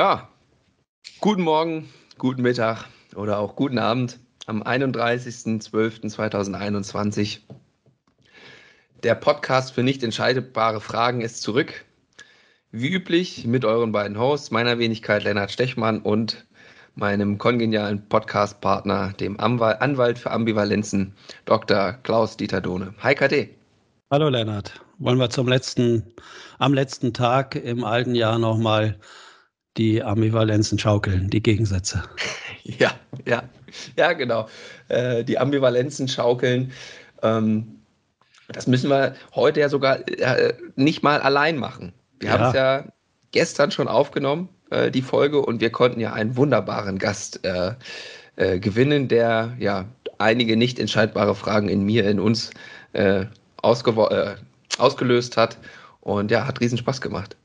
Ja, guten Morgen, guten Mittag oder auch guten Abend am 31.12.2021. Der Podcast für nicht entscheidbare Fragen ist zurück. Wie üblich mit euren beiden Hosts, meiner Wenigkeit Lennart Stechmann und meinem kongenialen Podcast-Partner, dem Anwalt für Ambivalenzen, Dr. Klaus Dieter Dohne. Hi KT. Hallo Lennart. Wollen wir zum letzten, am letzten Tag im alten Jahr nochmal die Ambivalenzen schaukeln, die Gegensätze. Ja, ja, ja, genau. Äh, die Ambivalenzen schaukeln. Ähm, das müssen wir heute ja sogar äh, nicht mal allein machen. Wir ja. haben es ja gestern schon aufgenommen, äh, die Folge, und wir konnten ja einen wunderbaren Gast äh, äh, gewinnen, der ja einige nicht entscheidbare Fragen in mir, in uns äh, ausgelöst hat. Und ja, hat riesen Spaß gemacht.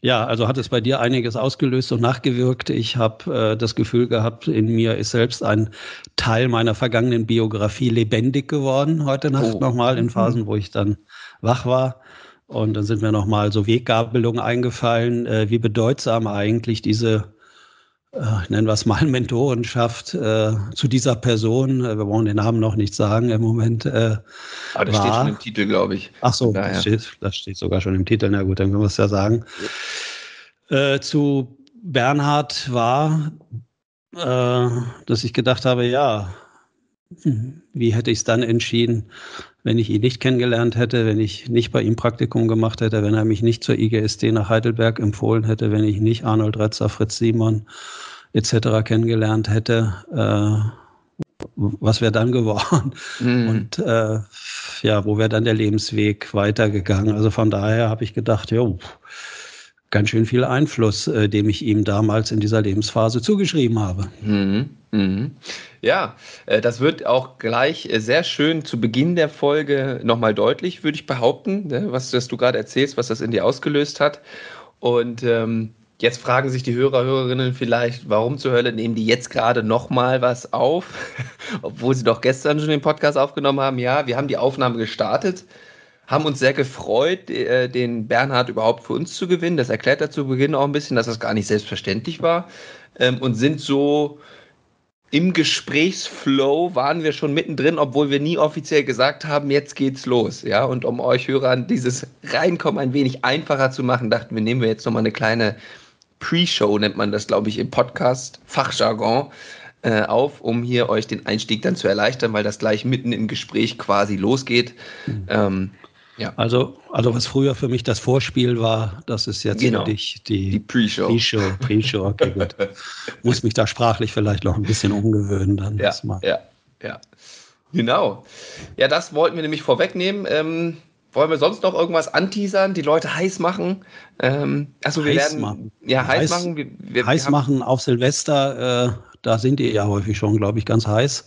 Ja, also hat es bei dir einiges ausgelöst und nachgewirkt. Ich habe äh, das Gefühl gehabt, in mir ist selbst ein Teil meiner vergangenen Biografie lebendig geworden heute Nacht oh. nochmal in mhm. Phasen, wo ich dann wach war. Und dann sind mir nochmal so Weggabelungen eingefallen, äh, wie bedeutsam eigentlich diese, nennen wir es mal, Mentorenschaft äh, zu dieser Person, äh, wir wollen den Namen noch nicht sagen im Moment. Äh, Aber das war. steht schon im Titel, glaube ich. Ach so, das steht, das steht sogar schon im Titel. Na gut, dann können wir es ja sagen. Äh, zu Bernhard war, äh, dass ich gedacht habe, ja, hm, wie hätte ich es dann entschieden, wenn ich ihn nicht kennengelernt hätte, wenn ich nicht bei ihm Praktikum gemacht hätte, wenn er mich nicht zur IGSD nach Heidelberg empfohlen hätte, wenn ich nicht Arnold Retzer, Fritz Simon etc. kennengelernt hätte. Äh, was wäre dann geworden? Mhm. Und äh, ja, wo wäre dann der Lebensweg weitergegangen? Also von daher habe ich gedacht, jo, ganz schön viel Einfluss, äh, dem ich ihm damals in dieser Lebensphase zugeschrieben habe. Mhm. Mhm. Ja, äh, das wird auch gleich äh, sehr schön zu Beginn der Folge nochmal deutlich, würde ich behaupten, ne, was, was du gerade erzählst, was das in dir ausgelöst hat. Und ähm, jetzt fragen sich die Hörer, Hörerinnen vielleicht, warum zur Hölle nehmen die jetzt gerade nochmal was auf, obwohl sie doch gestern schon den Podcast aufgenommen haben. Ja, wir haben die Aufnahme gestartet haben uns sehr gefreut, äh, den Bernhard überhaupt für uns zu gewinnen. Das erklärt er zu Beginn auch ein bisschen, dass das gar nicht selbstverständlich war. Ähm, und sind so im Gesprächsflow waren wir schon mittendrin, obwohl wir nie offiziell gesagt haben, jetzt geht's los. Ja, und um euch Hörern dieses Reinkommen ein wenig einfacher zu machen, dachten wir, nehmen wir jetzt nochmal eine kleine Pre-Show, nennt man das, glaube ich, im Podcast, Fachjargon, äh, auf, um hier euch den Einstieg dann zu erleichtern, weil das gleich mitten im Gespräch quasi losgeht. Mhm. Ähm, ja. Also, also was früher für mich das Vorspiel war, das ist jetzt genau. für dich die, die Pre-Show. Pre-Show, Pre-Show, okay, gut. Muss mich da sprachlich vielleicht noch ein bisschen umgewöhnen dann. Ja, ja, ja. Genau. Ja, das wollten wir nämlich vorwegnehmen. Ähm, wollen wir sonst noch irgendwas anteasern, die Leute heiß machen? Ähm, also wir heiß werden machen. ja heiß, heiß machen. Wir, wir, heiß wir machen auf Silvester, äh, da sind die ja häufig schon, glaube ich, ganz heiß.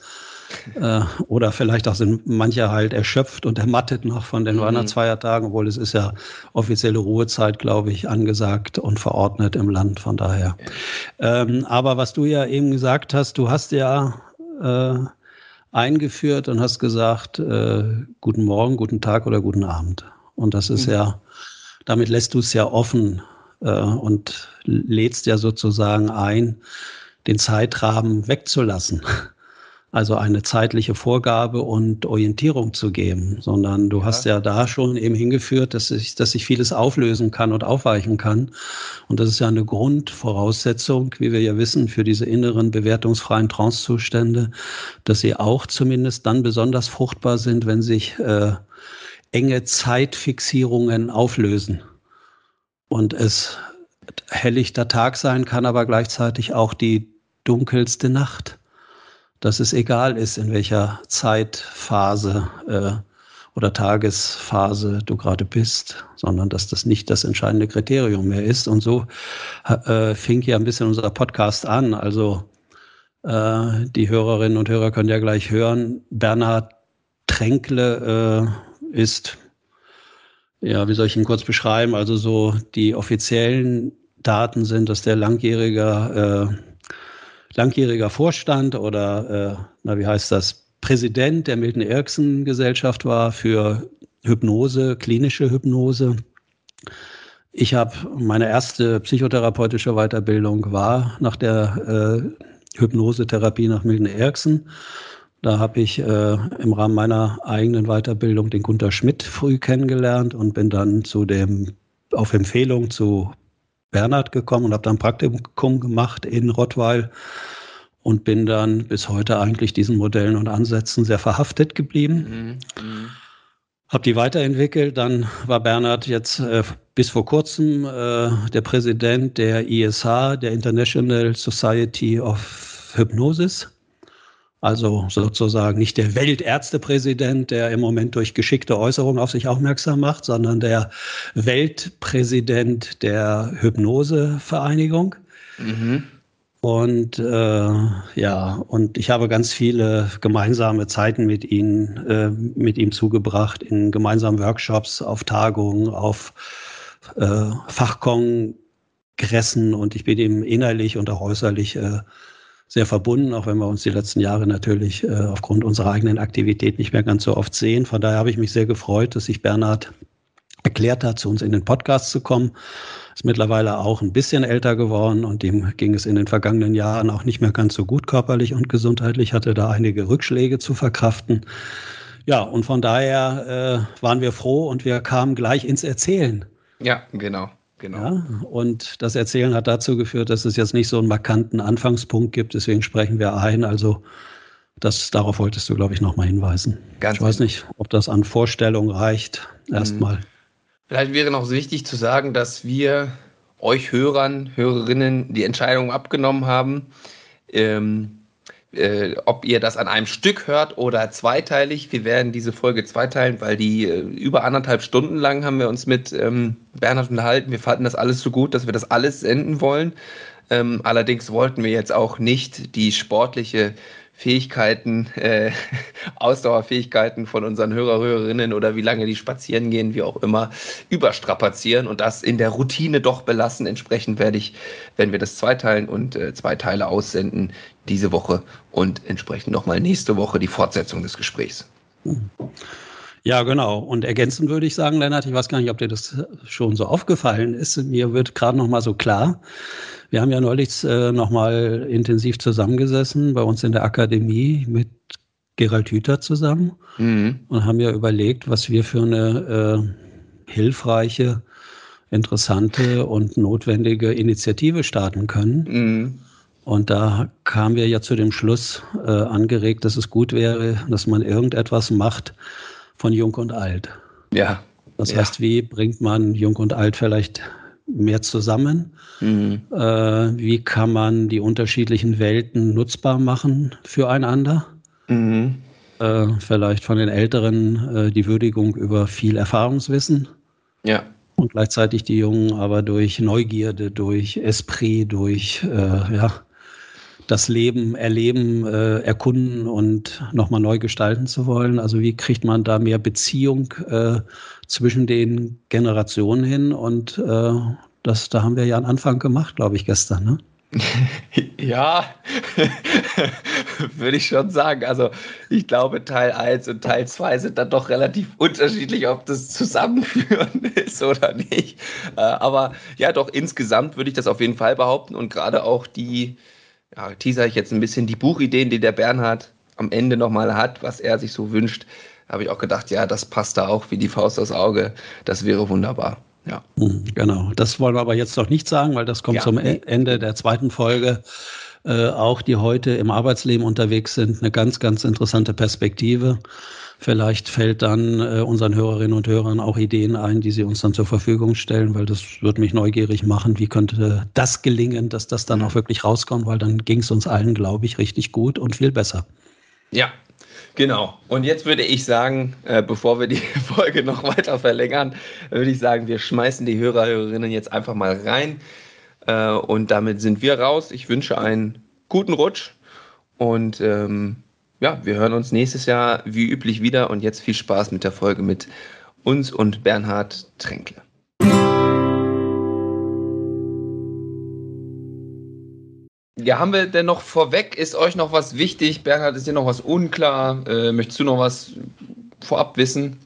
Äh, oder vielleicht auch sind manche halt erschöpft und ermattet noch von den mhm. Weihnachtsfeiertagen, obwohl es ist ja offizielle Ruhezeit, glaube ich, angesagt und verordnet im Land, von daher. Ähm, aber was du ja eben gesagt hast, du hast ja äh, eingeführt und hast gesagt, äh, guten Morgen, guten Tag oder guten Abend. Und das ist mhm. ja, damit lässt du es ja offen äh, und lädst ja sozusagen ein, den Zeitrahmen wegzulassen also eine zeitliche Vorgabe und Orientierung zu geben, sondern du ja. hast ja da schon eben hingeführt, dass sich, dass sich vieles auflösen kann und aufweichen kann. Und das ist ja eine Grundvoraussetzung, wie wir ja wissen, für diese inneren bewertungsfreien Trancezustände, dass sie auch zumindest dann besonders fruchtbar sind, wenn sich äh, enge Zeitfixierungen auflösen. Und es helllichter Tag sein kann, aber gleichzeitig auch die dunkelste Nacht dass es egal ist, in welcher Zeitphase äh, oder Tagesphase du gerade bist, sondern dass das nicht das entscheidende Kriterium mehr ist. Und so äh, fing ja ein bisschen unser Podcast an. Also äh, die Hörerinnen und Hörer können ja gleich hören, Bernhard Tränkle äh, ist, ja, wie soll ich ihn kurz beschreiben? Also so die offiziellen Daten sind, dass der langjähriger äh, langjähriger Vorstand oder, äh, na, wie heißt das, Präsident der Milton Erickson Gesellschaft war für Hypnose, klinische Hypnose. Ich habe meine erste psychotherapeutische Weiterbildung war nach der äh, Hypnosetherapie nach Milton Erickson. Da habe ich äh, im Rahmen meiner eigenen Weiterbildung den Gunter Schmidt früh kennengelernt und bin dann zu dem auf Empfehlung zu Bernhard gekommen und habe dann Praktikum gemacht in Rottweil und bin dann bis heute eigentlich diesen Modellen und Ansätzen sehr verhaftet geblieben. Mhm. Mhm. Habe die weiterentwickelt. Dann war Bernhard jetzt äh, bis vor kurzem äh, der Präsident der ISH, der International Society of Hypnosis. Also sozusagen nicht der Weltärztepräsident, der im Moment durch geschickte Äußerungen auf sich aufmerksam macht, sondern der Weltpräsident der Hypnosevereinigung. Mhm. Und äh, ja, und ich habe ganz viele gemeinsame Zeiten mit ihm, äh, mit ihm zugebracht in gemeinsamen Workshops, auf Tagungen, auf äh, Fachkongressen und ich bin ihm innerlich und auch äußerlich äh, sehr verbunden, auch wenn wir uns die letzten Jahre natürlich äh, aufgrund unserer eigenen Aktivität nicht mehr ganz so oft sehen. Von daher habe ich mich sehr gefreut, dass sich Bernhard erklärt hat, zu uns in den Podcast zu kommen. Ist mittlerweile auch ein bisschen älter geworden und dem ging es in den vergangenen Jahren auch nicht mehr ganz so gut körperlich und gesundheitlich, hatte da einige Rückschläge zu verkraften. Ja, und von daher äh, waren wir froh und wir kamen gleich ins Erzählen. Ja, genau. Genau. Ja, und das Erzählen hat dazu geführt, dass es jetzt nicht so einen markanten Anfangspunkt gibt. Deswegen sprechen wir ein. Also das, darauf wolltest du, glaube ich, nochmal hinweisen. Ganz ich weiß genau. nicht, ob das an Vorstellung reicht. Erstmal. Mhm. Vielleicht wäre noch wichtig zu sagen, dass wir euch Hörern, Hörerinnen die Entscheidung abgenommen haben, ähm, äh, ob ihr das an einem Stück hört oder zweiteilig. Wir werden diese Folge zweiteilen, weil die äh, über anderthalb Stunden lang haben wir uns mit ähm, Bernhard unterhalten. Wir fanden das alles so gut, dass wir das alles senden wollen. Ähm, allerdings wollten wir jetzt auch nicht die sportliche Fähigkeiten, äh, Ausdauerfähigkeiten von unseren Hörer, Hörerinnen oder wie lange die spazieren gehen, wie auch immer, überstrapazieren und das in der Routine doch belassen. Entsprechend werde ich, wenn wir das zweiteilen und äh, zwei Teile aussenden, diese Woche und entsprechend nochmal nächste Woche die Fortsetzung des Gesprächs. Ja, genau. Und ergänzend würde ich sagen, Lennart, ich weiß gar nicht, ob dir das schon so aufgefallen ist. Mir wird gerade noch mal so klar, wir haben ja neulich äh, nochmal intensiv zusammengesessen bei uns in der Akademie mit Gerald Hüther zusammen mhm. und haben ja überlegt, was wir für eine äh, hilfreiche, interessante und notwendige Initiative starten können. Mhm. Und da kamen wir ja zu dem Schluss äh, angeregt, dass es gut wäre, dass man irgendetwas macht von Jung und Alt. Ja. Das ja. heißt, wie bringt man Jung und Alt vielleicht mehr zusammen? Mhm. Äh, wie kann man die unterschiedlichen Welten nutzbar machen füreinander? Mhm. Äh, vielleicht von den Älteren äh, die Würdigung über viel Erfahrungswissen. Ja. Und gleichzeitig die Jungen aber durch Neugierde, durch Esprit, durch äh, ja, das Leben erleben, äh, erkunden und nochmal neu gestalten zu wollen. Also wie kriegt man da mehr Beziehung äh, zwischen den Generationen hin? Und äh, das, da haben wir ja einen Anfang gemacht, glaube ich, gestern. Ne? ja, würde ich schon sagen. Also ich glaube, Teil 1 und Teil 2 sind dann doch relativ unterschiedlich, ob das zusammenführen ist oder nicht. Äh, aber ja, doch insgesamt würde ich das auf jeden Fall behaupten und gerade auch die, ja, teaser ich jetzt ein bisschen, die Buchideen, die der Bernhard am Ende nochmal hat, was er sich so wünscht, habe ich auch gedacht, ja, das passt da auch wie die Faust aufs Auge. Das wäre wunderbar. Ja. Hm, genau. Das wollen wir aber jetzt noch nicht sagen, weil das kommt ja. zum e- Ende der zweiten Folge. Äh, auch die heute im Arbeitsleben unterwegs sind, eine ganz, ganz interessante Perspektive. Vielleicht fällt dann äh, unseren Hörerinnen und Hörern auch Ideen ein, die sie uns dann zur Verfügung stellen, weil das würde mich neugierig machen. Wie könnte das gelingen, dass das dann auch wirklich rauskommt, weil dann ging es uns allen, glaube ich, richtig gut und viel besser. Ja, Genau. Und jetzt würde ich sagen, äh, bevor wir die Folge noch weiter verlängern, würde ich sagen, wir schmeißen die Hörer, Hörerinnen jetzt einfach mal rein. Äh, und damit sind wir raus. Ich wünsche einen guten Rutsch. Und ähm, ja, wir hören uns nächstes Jahr wie üblich wieder. Und jetzt viel Spaß mit der Folge mit uns und Bernhard Tränkle. Ja, haben wir denn noch vorweg? Ist euch noch was wichtig? Bernhard, ist dir noch was unklar? Äh, möchtest du noch was vorab wissen?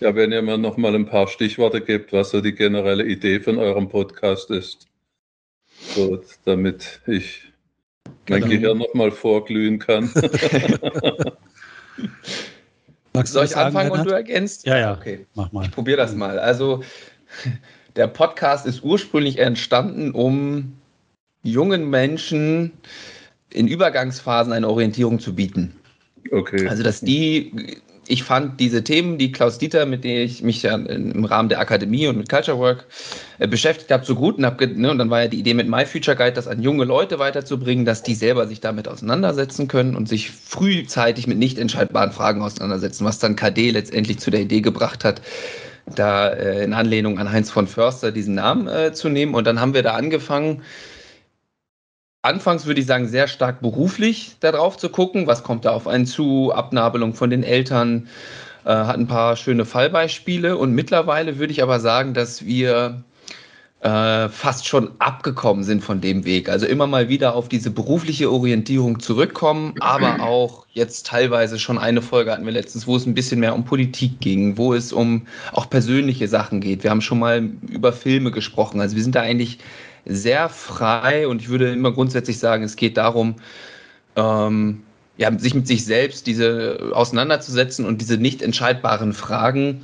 Ja, wenn ihr mir noch mal ein paar Stichworte gebt, was so die generelle Idee von eurem Podcast ist, so, damit ich mein genau. Gehirn noch mal vorglühen kann. Soll ich anfangen und du ergänzt? Ja, ja. Okay, mach mal. Ich probiere das mal. Also, der Podcast ist ursprünglich entstanden, um jungen Menschen in Übergangsphasen eine Orientierung zu bieten. Okay. Also, dass die, ich fand diese Themen, die Klaus Dieter, mit denen ich mich ja im Rahmen der Akademie und mit Culture Work äh, beschäftigt habe, so gut und, hab, ne, und dann war ja die Idee mit My Future Guide, das an junge Leute weiterzubringen, dass die selber sich damit auseinandersetzen können und sich frühzeitig mit nicht entscheidbaren Fragen auseinandersetzen, was dann KD letztendlich zu der Idee gebracht hat, da äh, in Anlehnung an Heinz von Förster diesen Namen äh, zu nehmen. Und dann haben wir da angefangen, anfangs würde ich sagen, sehr stark beruflich darauf zu gucken, was kommt da auf einen zu, Abnabelung von den Eltern, äh, hat ein paar schöne Fallbeispiele und mittlerweile würde ich aber sagen, dass wir äh, fast schon abgekommen sind von dem Weg. Also immer mal wieder auf diese berufliche Orientierung zurückkommen, aber auch jetzt teilweise schon eine Folge hatten wir letztens, wo es ein bisschen mehr um Politik ging, wo es um auch persönliche Sachen geht. Wir haben schon mal über Filme gesprochen. Also wir sind da eigentlich sehr frei und ich würde immer grundsätzlich sagen, es geht darum, ähm, ja, sich mit sich selbst diese auseinanderzusetzen und diese nicht entscheidbaren Fragen,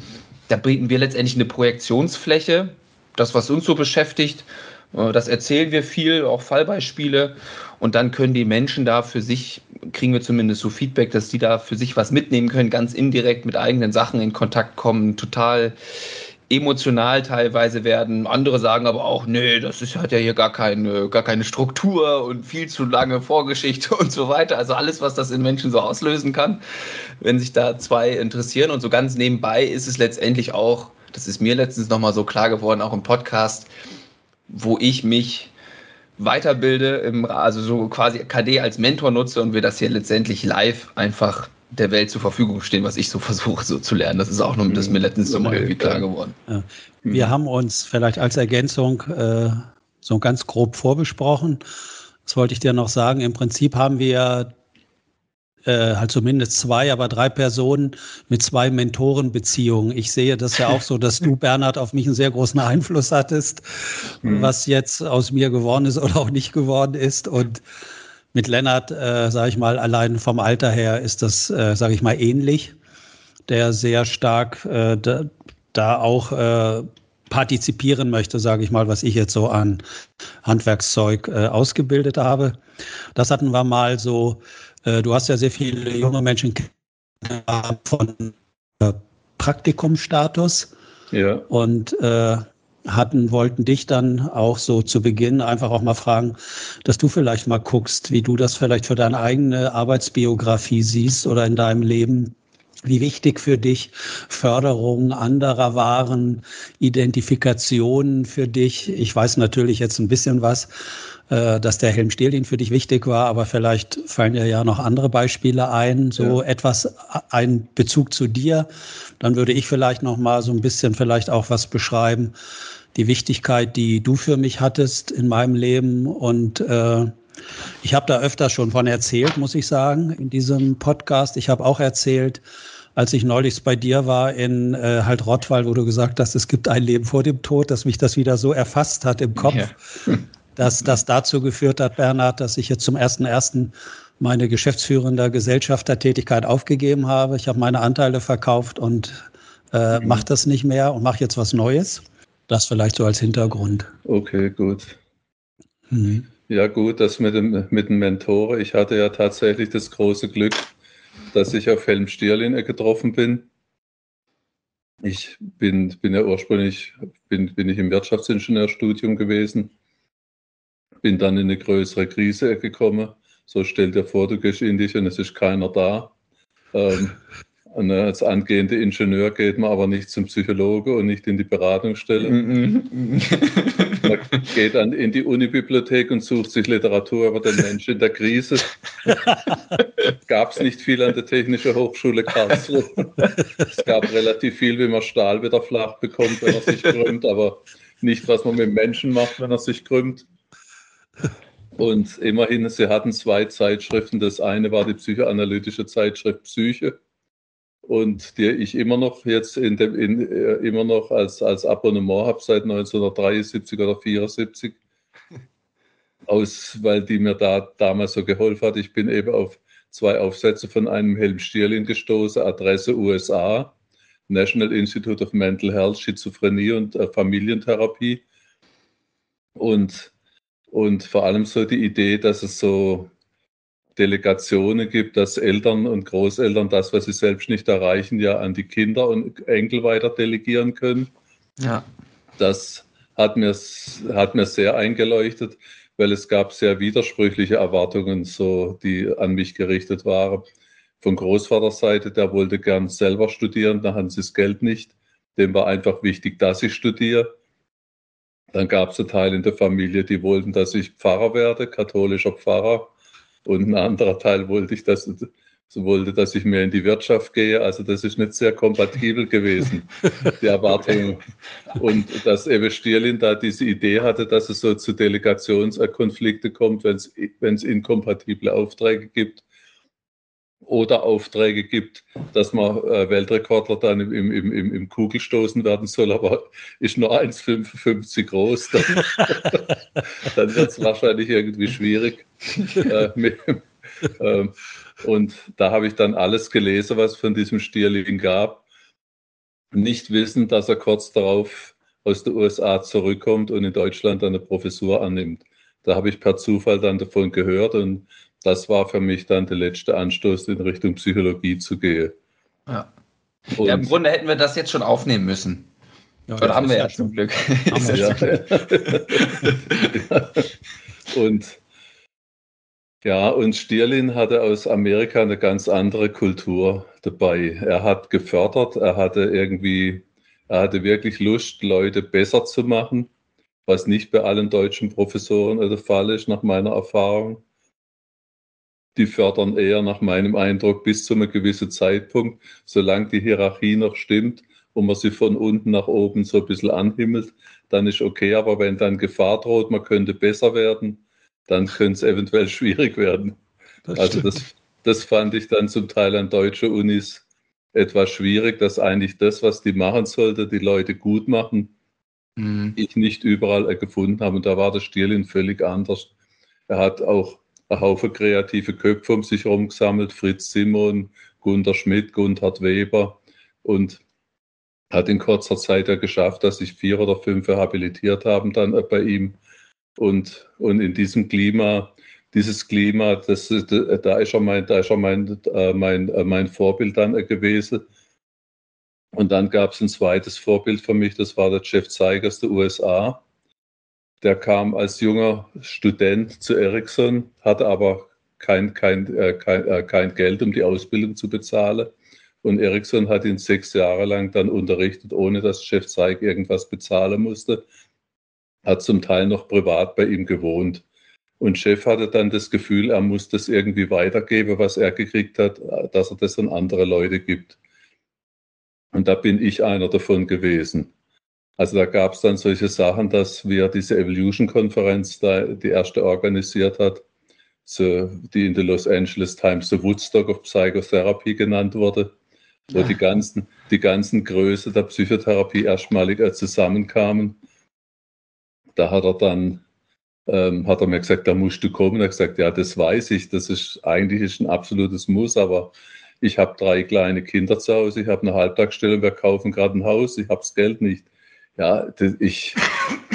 da bieten wir letztendlich eine Projektionsfläche, das, was uns so beschäftigt, äh, das erzählen wir viel, auch Fallbeispiele. Und dann können die Menschen da für sich, kriegen wir zumindest so Feedback, dass die da für sich was mitnehmen können, ganz indirekt mit eigenen Sachen in Kontakt kommen, total emotional teilweise werden. Andere sagen aber auch, nee, das ist, hat ja hier gar keine, gar keine Struktur und viel zu lange Vorgeschichte und so weiter. Also alles, was das in Menschen so auslösen kann, wenn sich da zwei interessieren. Und so ganz nebenbei ist es letztendlich auch, das ist mir letztens nochmal so klar geworden, auch im Podcast, wo ich mich weiterbilde, im, also so quasi KD als Mentor nutze und wir das hier letztendlich live einfach der Welt zur Verfügung stehen, was ich so versuche so zu lernen. Das ist auch nur, das ist mir letztens so mal irgendwie klar geworden. Ja. Wir mhm. haben uns vielleicht als Ergänzung äh, so ganz grob vorbesprochen. Das wollte ich dir noch sagen. Im Prinzip haben wir äh, halt zumindest zwei, aber drei Personen mit zwei Mentorenbeziehungen. Ich sehe das ja auch so, dass du, Bernhard, auf mich einen sehr großen Einfluss hattest, mhm. was jetzt aus mir geworden ist oder auch nicht geworden ist. Und mit Lennart, äh, sage ich mal, allein vom Alter her ist das, äh, sage ich mal, ähnlich. Der sehr stark äh, da, da auch äh, partizipieren möchte, sage ich mal, was ich jetzt so an Handwerkszeug äh, ausgebildet habe. Das hatten wir mal so. Äh, du hast ja sehr viele junge Menschen von äh, Praktikumstatus. Ja. Und äh, hatten, wollten dich dann auch so zu Beginn einfach auch mal fragen, dass du vielleicht mal guckst, wie du das vielleicht für deine eigene Arbeitsbiografie siehst oder in deinem Leben, wie wichtig für dich Förderung anderer waren, Identifikationen für dich. Ich weiß natürlich jetzt ein bisschen was, äh, dass der Helm Stehlin für dich wichtig war, aber vielleicht fallen dir ja noch andere Beispiele ein, so ja. etwas, ein Bezug zu dir. Dann würde ich vielleicht noch mal so ein bisschen vielleicht auch was beschreiben, die Wichtigkeit, die du für mich hattest in meinem Leben. Und äh, ich habe da öfter schon von erzählt, muss ich sagen, in diesem Podcast. Ich habe auch erzählt, als ich neulich bei dir war in äh, halt Rottweil, wo du gesagt hast, es gibt ein Leben vor dem Tod, dass mich das wieder so erfasst hat im Kopf, ja. dass das dazu geführt hat, Bernhard, dass ich jetzt zum ersten ersten meine geschäftsführende Gesellschaftertätigkeit aufgegeben habe. Ich habe meine Anteile verkauft und äh, mhm. mache das nicht mehr und mache jetzt was Neues. Das vielleicht so als Hintergrund. Okay, gut. Mhm. Ja, gut, das mit dem, mit dem Mentor. Ich hatte ja tatsächlich das große Glück, dass ich auf Helm Stierlin getroffen bin. Ich bin, bin ja ursprünglich bin, bin ich im Wirtschaftsingenieurstudium gewesen, bin dann in eine größere Krise gekommen. So stell dir vor, du gehst in dich und es ist keiner da. Ähm, und als angehender Ingenieur geht man aber nicht zum Psychologe und nicht in die Beratungsstelle. man geht dann in die Unibibliothek und sucht sich Literatur über den Menschen in der Krise. gab es nicht viel an der Technischen Hochschule Karlsruhe. es gab relativ viel, wie man Stahl wieder flach bekommt, wenn er sich krümmt, aber nicht, was man mit Menschen macht, wenn er sich krümmt. Und immerhin, sie hatten zwei Zeitschriften. Das eine war die psychoanalytische Zeitschrift Psyche und die ich immer noch jetzt in dem, in, äh, immer noch als, als Abonnement habe seit 1973 oder 74. Aus, weil die mir da damals so geholfen hat. Ich bin eben auf zwei Aufsätze von einem Helm Stierlin gestoßen, Adresse USA, National Institute of Mental Health, Schizophrenie und äh, Familientherapie. Und, und vor allem so die Idee, dass es so Delegationen gibt, dass Eltern und Großeltern das, was sie selbst nicht erreichen, ja an die Kinder und Enkel weiter delegieren können. Ja. Das hat mir, hat mir sehr eingeleuchtet, weil es gab sehr widersprüchliche Erwartungen, so, die an mich gerichtet waren. Von Großvaterseite, der wollte gern selber studieren, da hatten sie das Geld nicht. Dem war einfach wichtig, dass ich studiere. Dann gab es einen Teil in der Familie, die wollten, dass ich Pfarrer werde, katholischer Pfarrer. Und ein anderer Teil wollte ich, dass, so wollte, dass ich mehr in die Wirtschaft gehe. Also das ist nicht sehr kompatibel gewesen, die Erwartung. Und dass Ewe Stierlin da diese Idee hatte, dass es so zu Delegationskonflikte kommt, wenn es inkompatible Aufträge gibt oder Aufträge gibt, dass man äh, Weltrekordler dann im, im, im, im Kugelstoßen werden soll, aber ist nur 1,55 groß, dann, dann wird es wahrscheinlich irgendwie schwierig. Äh, mit, äh, und da habe ich dann alles gelesen, was von diesem Stierling gab, nicht wissen, dass er kurz darauf aus den USA zurückkommt und in Deutschland eine Professur annimmt. Da habe ich per Zufall dann davon gehört und das war für mich dann der letzte Anstoß, in Richtung Psychologie zu gehen. Ja. ja Im Grunde hätten wir das jetzt schon aufnehmen müssen. Ja, Oder haben wir ja zum Glück. ja. und ja, und Stierlin hatte aus Amerika eine ganz andere Kultur dabei. Er hat gefördert, er hatte irgendwie, er hatte wirklich Lust, Leute besser zu machen, was nicht bei allen deutschen Professoren der Fall ist, nach meiner Erfahrung die fördern eher nach meinem Eindruck bis zu einem gewissen Zeitpunkt, solange die Hierarchie noch stimmt und man sie von unten nach oben so ein bisschen anhimmelt, dann ist okay. Aber wenn dann Gefahr droht, man könnte besser werden, dann könnte es eventuell schwierig werden. Das also das, das fand ich dann zum Teil an deutsche Unis etwas schwierig, dass eigentlich das, was die machen sollte, die Leute gut machen, mhm. ich nicht überall gefunden habe. Und da war der Stirlin völlig anders. Er hat auch ein Haufen kreative Köpfe um sich herum gesammelt, Fritz Simon, Gunter Schmidt, Gunthard Weber und hat in kurzer Zeit ja geschafft, dass sich vier oder fünf habilitiert haben dann bei ihm. Und, und in diesem Klima, dieses Klima, das, da ist schon mein, da ist schon mein, äh, mein, äh, mein Vorbild dann gewesen. Und dann gab es ein zweites Vorbild für mich, das war der Jeff Zeigers der USA. Der kam als junger Student zu Ericsson, hatte aber kein, kein, äh, kein, äh, kein Geld, um die Ausbildung zu bezahlen. Und Ericsson hat ihn sechs Jahre lang dann unterrichtet, ohne dass Chef Zeig irgendwas bezahlen musste. Hat zum Teil noch privat bei ihm gewohnt. Und Chef hatte dann das Gefühl, er muss das irgendwie weitergeben, was er gekriegt hat, dass er das an andere Leute gibt. Und da bin ich einer davon gewesen. Also da gab es dann solche Sachen, dass wir diese Evolution-Konferenz da die erste organisiert hat, so, die in der Los Angeles Times the Woodstock of Psychotherapy genannt wurde, wo ja. die ganzen, die ganzen Größe der Psychotherapie erstmalig äh, zusammenkamen. Da hat er dann ähm, hat er mir gesagt, da musst du kommen. Er hat gesagt, ja, das weiß ich, das ist eigentlich ist ein absolutes Muss, aber ich habe drei kleine Kinder zu Hause, ich habe eine Halbtagsstelle, wir kaufen gerade ein Haus, ich habe das Geld nicht ja, ich,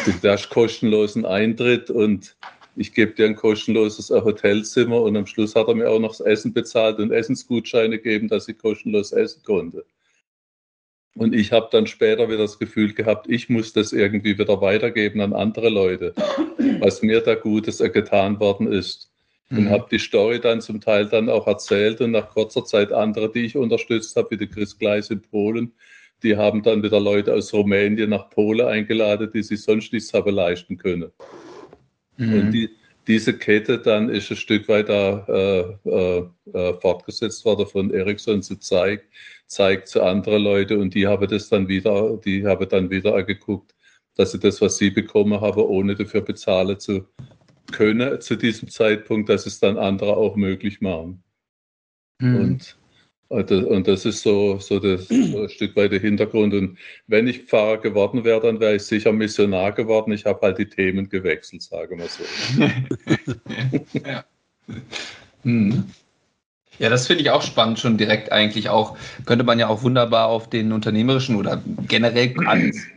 du hast kostenlosen Eintritt und ich gebe dir ein kostenloses Hotelzimmer und am Schluss hat er mir auch noch das Essen bezahlt und Essensgutscheine gegeben, dass ich kostenlos essen konnte. Und ich habe dann später wieder das Gefühl gehabt, ich muss das irgendwie wieder weitergeben an andere Leute, was mir da Gutes getan worden ist. Und mhm. habe die Story dann zum Teil dann auch erzählt und nach kurzer Zeit andere, die ich unterstützt habe, wie der Chris Gleis in Polen, die haben dann wieder Leute aus Rumänien nach Polen eingeladen, die sich sonst nichts haben leisten können. Mhm. Und die, diese Kette dann ist ein Stück weiter äh, äh, äh, fortgesetzt worden von Ericsson zu Zeig, zeigt zu anderen Leute und die haben das dann wieder, die haben dann wieder geguckt, dass sie das, was sie bekommen haben, ohne dafür bezahlen zu können zu diesem Zeitpunkt, dass es dann andere auch möglich machen. Mhm. Und Und das ist so, so, das, so ein Stück weit der Hintergrund. Und wenn ich Pfarrer geworden wäre, dann wäre ich sicher Missionar geworden. Ich habe halt die Themen gewechselt, sagen wir so. ja. Hm. Ja, das finde ich auch spannend, schon direkt eigentlich auch. Könnte man ja auch wunderbar auf den unternehmerischen oder generell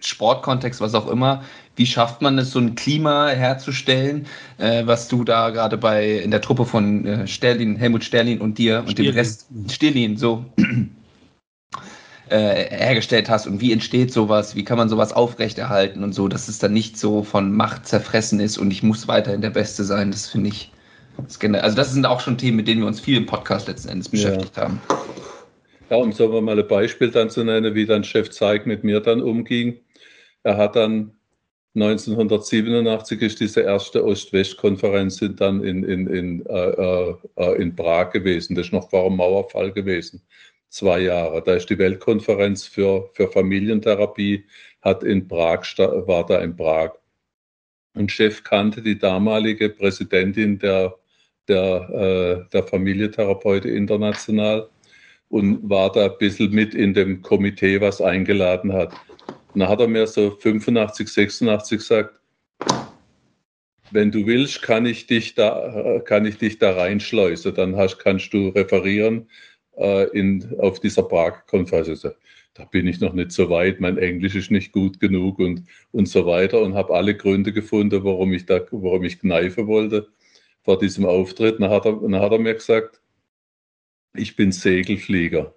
Sportkontext, was auch immer, wie schafft man es, so ein Klima herzustellen, äh, was du da gerade bei in der Truppe von äh, Sterlin, Helmut Sterlin und dir und Stirlin. dem Rest Sterlin so äh, hergestellt hast und wie entsteht sowas, wie kann man sowas aufrechterhalten und so, dass es dann nicht so von Macht zerfressen ist und ich muss weiterhin der Beste sein, das finde ich, also das sind auch schon Themen, mit denen wir uns viel im Podcast letzten Endes beschäftigt ja. haben. Ja, um so mal ein Beispiel dann zu nennen, wie dann Chef Zeig mit mir dann umging. Er hat dann 1987 ist diese erste Ost-West-Konferenz dann in, in, in, äh, äh, in Prag gewesen. Das ist noch vor dem Mauerfall gewesen. Zwei Jahre. Da ist die Weltkonferenz für, für Familientherapie, hat in Prag, war da in Prag. Und Chef kannte die damalige Präsidentin der, der, äh, der Familientherapeute international und war da ein bisschen mit in dem Komitee, was eingeladen hat. Und dann hat er mir so 85, 86 gesagt, wenn du willst, kann ich dich da, kann ich dich da reinschleusen. Dann hast, kannst du referieren äh, in, auf dieser Prag-Konferenz. Da bin ich noch nicht so weit, mein Englisch ist nicht gut genug und, und so weiter und habe alle Gründe gefunden, warum ich, da, warum ich kneifen wollte vor diesem Auftritt. Dann hat, er, dann hat er mir gesagt, ich bin Segelflieger.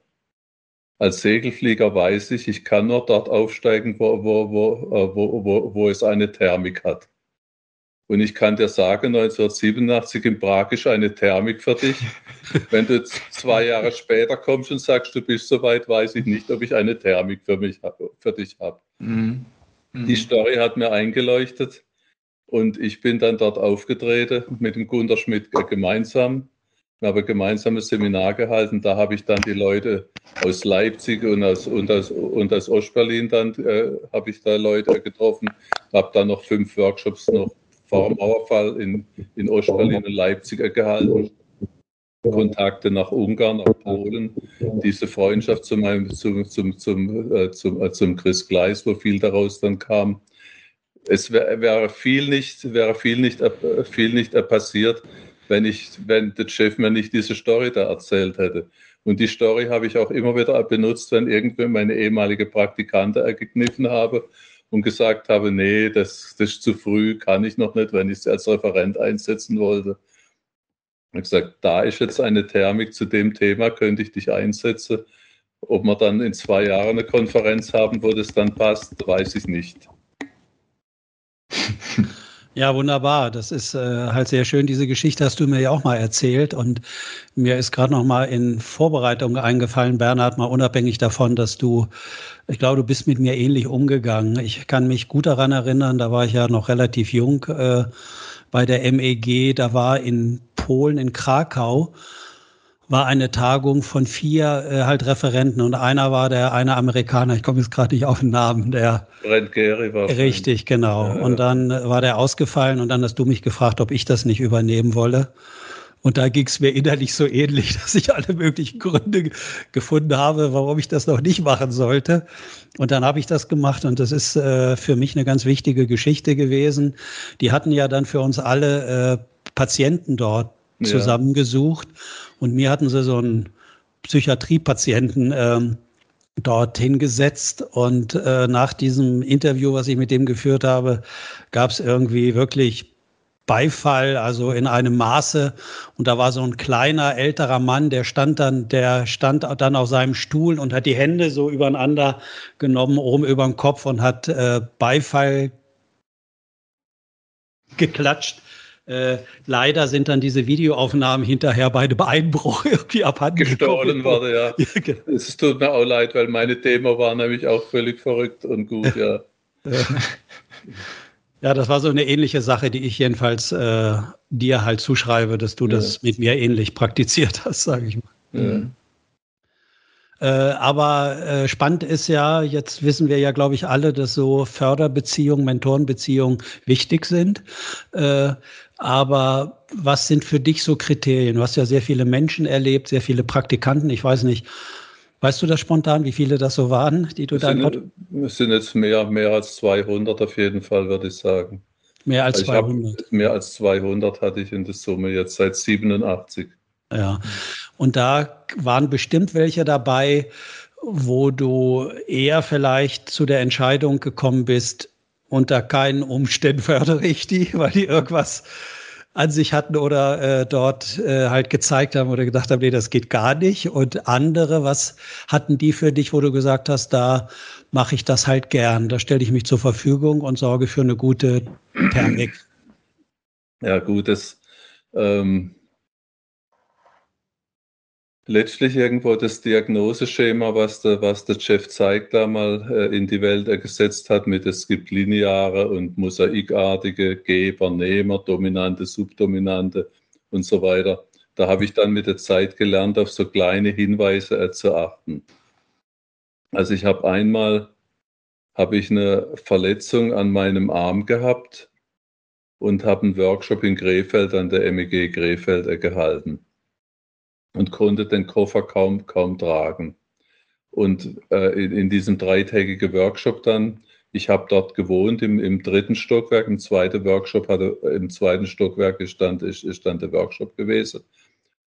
Als Segelflieger weiß ich, ich kann nur dort aufsteigen, wo, wo, wo, äh, wo, wo, wo es eine Thermik hat. Und ich kann dir sagen, 1987 in Prag ist eine Thermik für dich. Wenn du zwei Jahre später kommst und sagst, du bist soweit, weiß ich nicht, ob ich eine Thermik für, mich, für dich habe. Mhm. Mhm. Die Story hat mir eingeleuchtet und ich bin dann dort aufgetreten mit dem Gunter Schmidt gemeinsam wir haben ein gemeinsames Seminar gehalten. Da habe ich dann die Leute aus Leipzig und aus, und aus, und aus Ostberlin dann äh, habe ich da Leute getroffen. Habe dann noch fünf Workshops noch vor dem Mauerfall in, in Ostberlin und Leipzig gehalten. Kontakte nach Ungarn, nach Polen, diese Freundschaft zu meinem, zum, zum, zum, äh, zum, äh, zum Chris Gleis, wo viel daraus dann kam. Es wäre wär viel nicht, wäre viel nicht, äh, viel nicht passiert, wenn, ich, wenn der Chef mir nicht diese Story da erzählt hätte. Und die Story habe ich auch immer wieder benutzt, wenn irgendwann meine ehemalige Praktikante gekniffen habe und gesagt habe, nee, das, das ist zu früh, kann ich noch nicht, wenn ich sie als Referent einsetzen wollte. Ich gesagt, da ist jetzt eine Thermik zu dem Thema, könnte ich dich einsetzen. Ob wir dann in zwei Jahren eine Konferenz haben, wo das dann passt, weiß ich nicht. Ja, wunderbar. Das ist äh, halt sehr schön. Diese Geschichte hast du mir ja auch mal erzählt. Und mir ist gerade noch mal in Vorbereitung eingefallen, Bernhard, mal unabhängig davon, dass du, ich glaube, du bist mit mir ähnlich umgegangen. Ich kann mich gut daran erinnern, da war ich ja noch relativ jung äh, bei der MEG. Da war in Polen, in Krakau, war eine Tagung von vier äh, halt Referenten und einer war der eine Amerikaner, ich komme jetzt gerade nicht auf den Namen, der Brent Gary war richtig genau. Ja, und dann war der ausgefallen und dann hast du mich gefragt, ob ich das nicht übernehmen wolle. Und da ging es mir innerlich so ähnlich, dass ich alle möglichen Gründe gefunden habe, warum ich das noch nicht machen sollte. Und dann habe ich das gemacht und das ist äh, für mich eine ganz wichtige Geschichte gewesen. Die hatten ja dann für uns alle äh, Patienten dort zusammengesucht. Und mir hatten sie so einen Psychiatriepatienten ähm, dorthin gesetzt. Und äh, nach diesem Interview, was ich mit dem geführt habe, gab es irgendwie wirklich Beifall, also in einem Maße. Und da war so ein kleiner älterer Mann, der stand dann, der stand dann auf seinem Stuhl und hat die Hände so übereinander genommen, oben über den Kopf und hat äh, Beifall geklatscht. Äh, leider sind dann diese Videoaufnahmen hinterher beide bei Einbruch irgendwie abhanden gestohlen worden, ja. ja genau. Es tut mir auch leid, weil meine Demo war nämlich auch völlig verrückt und gut, ja. ja, das war so eine ähnliche Sache, die ich jedenfalls äh, dir halt zuschreibe, dass du ja. das mit mir ähnlich praktiziert hast, sage ich mal. Ja. Äh, aber äh, spannend ist ja, jetzt wissen wir ja, glaube ich, alle, dass so Förderbeziehungen, Mentorenbeziehungen wichtig sind. Äh, aber was sind für dich so Kriterien? Du hast ja sehr viele Menschen erlebt, sehr viele Praktikanten. Ich weiß nicht, weißt du das spontan, wie viele das so waren, die du da Es sind jetzt mehr, mehr als 200 auf jeden Fall, würde ich sagen. Mehr als 200? Hab, mehr als 200 hatte ich in der Summe jetzt seit 87. Ja, und da waren bestimmt welche dabei, wo du eher vielleicht zu der Entscheidung gekommen bist, unter keinen Umständen fördere ich die, weil die irgendwas an sich hatten oder äh, dort äh, halt gezeigt haben oder gedacht haben, nee, das geht gar nicht. Und andere, was hatten die für dich, wo du gesagt hast, da mache ich das halt gern, da stelle ich mich zur Verfügung und sorge für eine gute Thermik. Ja, gut, das ähm, letztlich irgendwo das Diagnoseschema, was der, was der Jeff zeigt, da mal äh, in die Welt gesetzt hat, mit es gibt lineare und mosaikartige Geber, Nehmer, Dominante, Subdominante und so weiter. Da habe ich dann mit der Zeit gelernt, auf so kleine Hinweise äh, zu achten. Also ich habe einmal habe ich eine Verletzung an meinem Arm gehabt und habe einen Workshop in Krefeld an der MEG Krefeld äh, gehalten und konnte den Koffer kaum, kaum tragen. Und äh, in, in, diesem dreitägigen Workshop dann, ich habe dort gewohnt im, im, dritten Stockwerk, im zweiten Workshop hatte, im zweiten Stockwerk stand, ist, dann der Workshop gewesen.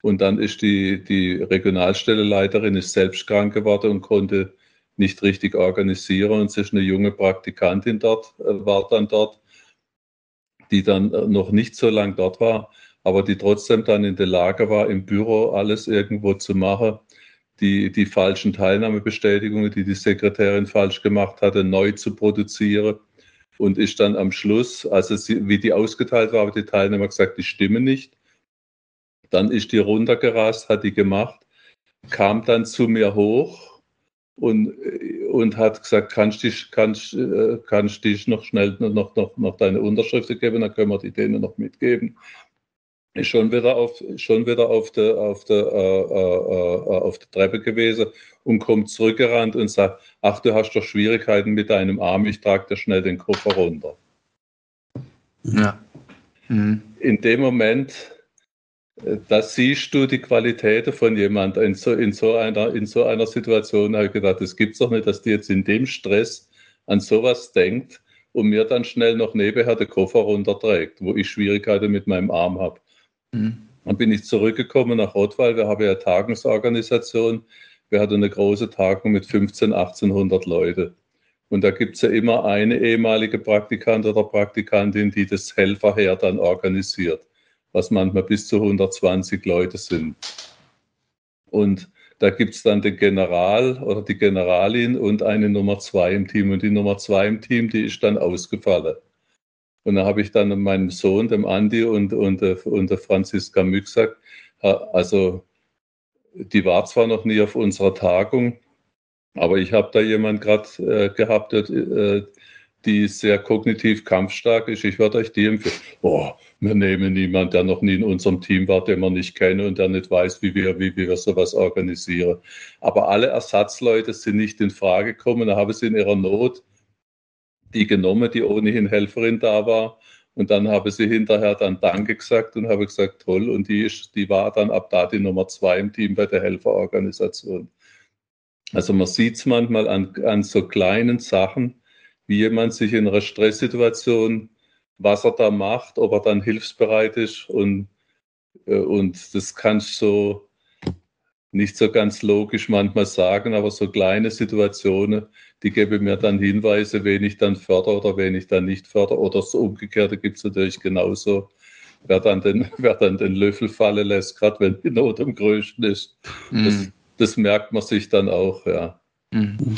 Und dann ist die, die Regionalstelleleiterin ist selbst krank geworden und konnte nicht richtig organisieren. Und es ist eine junge Praktikantin dort, äh, war dann dort, die dann äh, noch nicht so lange dort war aber die trotzdem dann in der Lage war, im Büro alles irgendwo zu machen, die, die falschen Teilnahmebestätigungen, die die Sekretärin falsch gemacht hatte, neu zu produzieren und ist dann am Schluss, also sie, wie die ausgeteilt war, haben die Teilnehmer gesagt, die stimmen nicht. Dann ist die runtergerast, hat die gemacht, kam dann zu mir hoch und, und hat gesagt, kannst du kannst, kannst dich noch schnell noch, noch, noch deine Unterschrift geben, dann können wir die denen noch mitgeben schon wieder auf, schon wieder auf der, auf der, äh, äh, äh, auf der Treppe gewesen und kommt zurückgerannt und sagt, ach, du hast doch Schwierigkeiten mit deinem Arm, ich trage dir schnell den Koffer runter. Ja. Mhm. In dem Moment, äh, da siehst du die Qualitäten von jemandem in so, in so, einer, in so einer Situation, habe ich gedacht, es gibt doch nicht, dass die jetzt in dem Stress an sowas denkt und mir dann schnell noch nebenher den Koffer runterträgt, wo ich Schwierigkeiten mit meinem Arm habe. Mhm. Dann bin ich zurückgekommen nach Rottweil. Wir haben ja Tagungsorganisation. Wir hatten eine große Tagung mit 15, 1800 Leute. Und da gibt es ja immer eine ehemalige Praktikant oder Praktikantin, die das Helferheer dann organisiert, was manchmal bis zu 120 Leute sind. Und da gibt es dann den General oder die Generalin und eine Nummer zwei im Team. Und die Nummer zwei im Team, die ist dann ausgefallen. Und da habe ich dann meinem Sohn, dem Andi und, und, und der Franziska Mück gesagt, also die war zwar noch nie auf unserer Tagung, aber ich habe da jemand gerade äh, gehabt, äh, die sehr kognitiv kampfstark ist. Ich würde euch die empfehlen. Oh, wir nehmen niemanden, der noch nie in unserem Team war, den wir nicht kennen und der nicht weiß, wie wir, wie wir sowas organisieren. Aber alle Ersatzleute sind nicht in Frage gekommen. Da habe ich sie in ihrer Not die genommen, die ohnehin Helferin da war. Und dann habe sie hinterher dann Danke gesagt und habe gesagt, toll. Und die, ist, die war dann ab da die Nummer zwei im Team bei der Helferorganisation. Also man sieht es manchmal an, an so kleinen Sachen, wie jemand sich in einer Stresssituation, was er da macht, ob er dann hilfsbereit ist. Und, äh, und das kannst du so nicht so ganz logisch manchmal sagen, aber so kleine Situationen, die geben mir dann Hinweise, wen ich dann fördere oder wen ich dann nicht fördere. Oder das Umgekehrte gibt es natürlich genauso. Wer dann, den, wer dann den Löffel fallen lässt, gerade wenn die Not am größten ist. Mhm. Das, das, merkt man sich dann auch, ja. Mhm.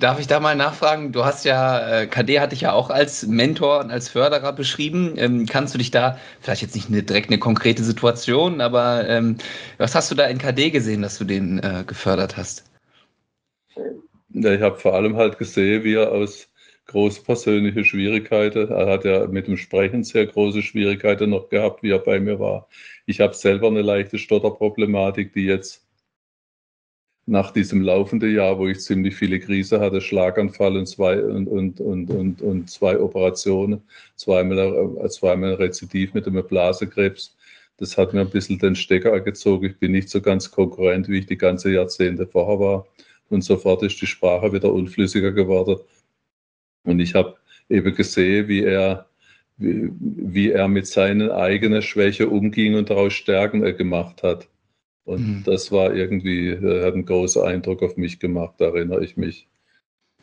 Darf ich da mal nachfragen? Du hast ja, äh, KD hatte ich ja auch als Mentor und als Förderer beschrieben. Ähm, kannst du dich da, vielleicht jetzt nicht eine, direkt eine konkrete Situation, aber ähm, was hast du da in KD gesehen, dass du den äh, gefördert hast? Ja, ich habe vor allem halt gesehen, wie er aus großpersönliche Schwierigkeiten, er hat ja mit dem Sprechen sehr große Schwierigkeiten noch gehabt, wie er bei mir war. Ich habe selber eine leichte Stotterproblematik, die jetzt nach diesem laufenden Jahr, wo ich ziemlich viele Krise hatte, Schlaganfall und zwei, und, und, und, und, und zwei Operationen, zweimal, äh, zweimal Rezidiv mit einem Blasekrebs, das hat mir ein bisschen den Stecker gezogen. Ich bin nicht so ganz konkurrent, wie ich die ganze Jahrzehnte vorher war. Und sofort ist die Sprache wieder unflüssiger geworden. Und ich habe eben gesehen, wie er, wie, wie, er mit seinen eigenen Schwächen umging und daraus Stärken er gemacht hat. Und mhm. das war irgendwie, er hat einen großen Eindruck auf mich gemacht, da erinnere ich mich.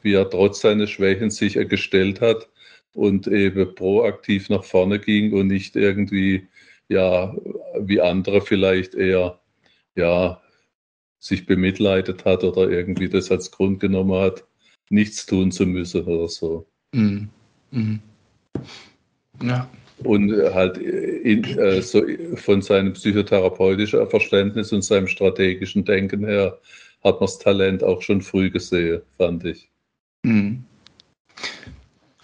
Wie er trotz seiner Schwächen sich gestellt hat und eben proaktiv nach vorne ging und nicht irgendwie, ja, wie andere vielleicht eher, ja, sich bemitleidet hat oder irgendwie das als Grund genommen hat, nichts tun zu müssen oder so. Mhm. Mhm. Ja. Und halt in, äh, so von seinem psychotherapeutischen Verständnis und seinem strategischen Denken her hat man das Talent auch schon früh gesehen, fand ich. Mhm.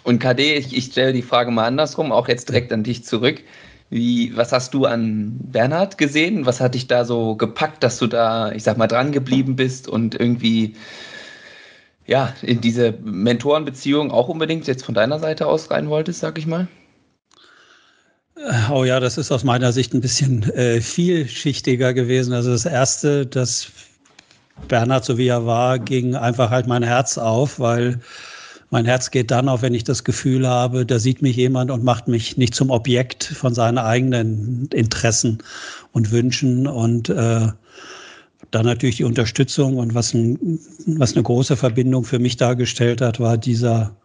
Und KD, ich, ich stelle die Frage mal andersrum, auch jetzt direkt an dich zurück. Wie, was hast du an Bernhard gesehen? Was hat dich da so gepackt, dass du da, ich sag mal, dran geblieben bist und irgendwie ja, in diese Mentorenbeziehung auch unbedingt jetzt von deiner Seite aus rein wolltest, sag ich mal? Oh ja, das ist aus meiner Sicht ein bisschen äh, vielschichtiger gewesen. Also das erste, dass Bernhard, so wie er war, ging einfach halt mein Herz auf, weil mein Herz geht dann auf, wenn ich das Gefühl habe, da sieht mich jemand und macht mich nicht zum Objekt von seinen eigenen Interessen und Wünschen und äh, dann natürlich die Unterstützung und was, ein, was eine große Verbindung für mich dargestellt hat, war dieser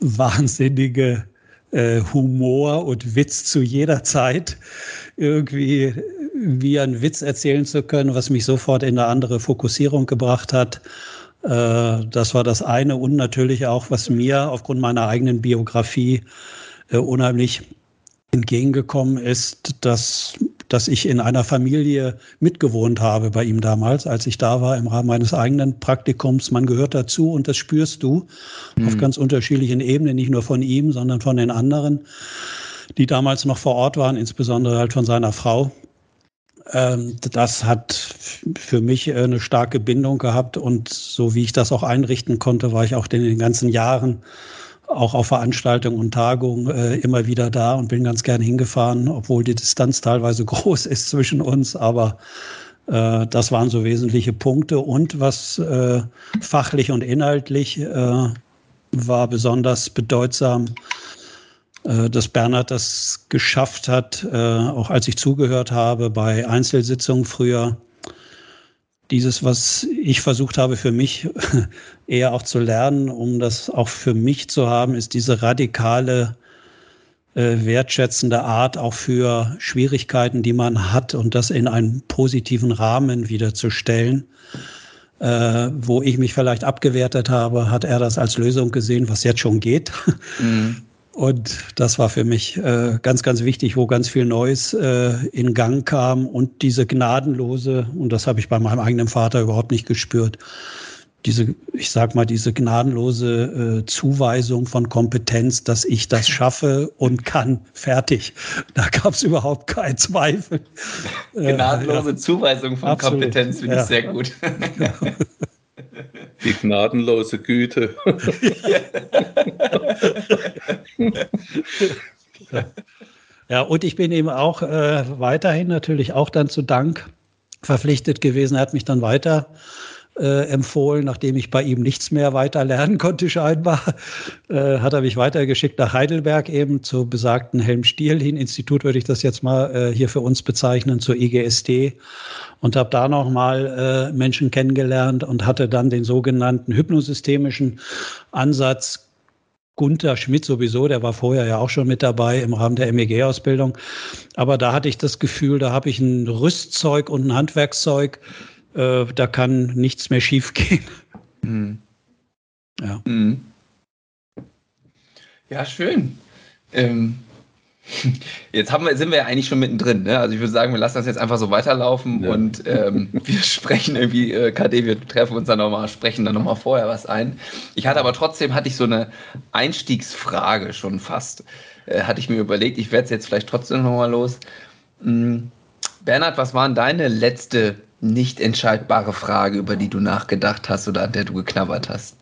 wahnsinnige äh, Humor und Witz zu jeder Zeit. Irgendwie wie einen Witz erzählen zu können, was mich sofort in eine andere Fokussierung gebracht hat. Äh, das war das eine und natürlich auch, was mir aufgrund meiner eigenen Biografie äh, unheimlich entgegengekommen ist, dass, dass ich in einer Familie mitgewohnt habe bei ihm damals, als ich da war im Rahmen meines eigenen Praktikums. Man gehört dazu und das spürst du mhm. auf ganz unterschiedlichen Ebenen, nicht nur von ihm, sondern von den anderen, die damals noch vor Ort waren, insbesondere halt von seiner Frau. Ähm, das hat für mich eine starke Bindung gehabt und so wie ich das auch einrichten konnte, war ich auch in den ganzen Jahren auch auf Veranstaltungen und Tagungen äh, immer wieder da und bin ganz gern hingefahren, obwohl die Distanz teilweise groß ist zwischen uns. Aber äh, das waren so wesentliche Punkte. Und was äh, fachlich und inhaltlich äh, war besonders bedeutsam, äh, dass Bernhard das geschafft hat, äh, auch als ich zugehört habe bei Einzelsitzungen früher, dieses, was ich versucht habe für mich eher auch zu lernen, um das auch für mich zu haben, ist diese radikale, äh, wertschätzende Art auch für Schwierigkeiten, die man hat und das in einen positiven Rahmen wiederzustellen. Äh, wo ich mich vielleicht abgewertet habe, hat er das als Lösung gesehen, was jetzt schon geht. Mhm. Und das war für mich äh, ganz, ganz wichtig, wo ganz viel Neues äh, in Gang kam und diese gnadenlose, und das habe ich bei meinem eigenen Vater überhaupt nicht gespürt, diese, ich sag mal, diese gnadenlose äh, Zuweisung von Kompetenz, dass ich das schaffe und kann, fertig. Da gab es überhaupt keinen Zweifel. Äh, gnadenlose ja. Zuweisung von Absolut. Kompetenz finde ja. ich sehr gut. Ja. Die gnadenlose Güte. ja, und ich bin eben auch äh, weiterhin natürlich auch dann zu Dank verpflichtet gewesen. Er hat mich dann weiter äh, empfohlen, nachdem ich bei ihm nichts mehr weiter lernen konnte scheinbar, äh, hat er mich weitergeschickt nach Heidelberg eben zu besagten Helm-Stierlin-Institut, würde ich das jetzt mal äh, hier für uns bezeichnen, zur IGST und habe da nochmal äh, Menschen kennengelernt und hatte dann den sogenannten hypnosystemischen Ansatz. Gunther Schmidt sowieso, der war vorher ja auch schon mit dabei im Rahmen der MEG-Ausbildung. Aber da hatte ich das Gefühl, da habe ich ein Rüstzeug und ein Handwerkszeug, äh, da kann nichts mehr schiefgehen. Mhm. Ja. Mhm. Ja, schön. Ähm, jetzt haben wir, sind wir ja eigentlich schon mittendrin. Ne? Also ich würde sagen, wir lassen das jetzt einfach so weiterlaufen ja. und ähm, wir sprechen irgendwie, äh, KD, wir treffen uns dann nochmal, sprechen dann nochmal vorher was ein. Ich hatte aber trotzdem, hatte ich so eine Einstiegsfrage schon fast. Äh, hatte ich mir überlegt, ich werde es jetzt vielleicht trotzdem nochmal los. Mhm. Bernhard, was war denn deine letzte nicht entscheidbare Frage, über die du nachgedacht hast oder an der du geknabbert hast?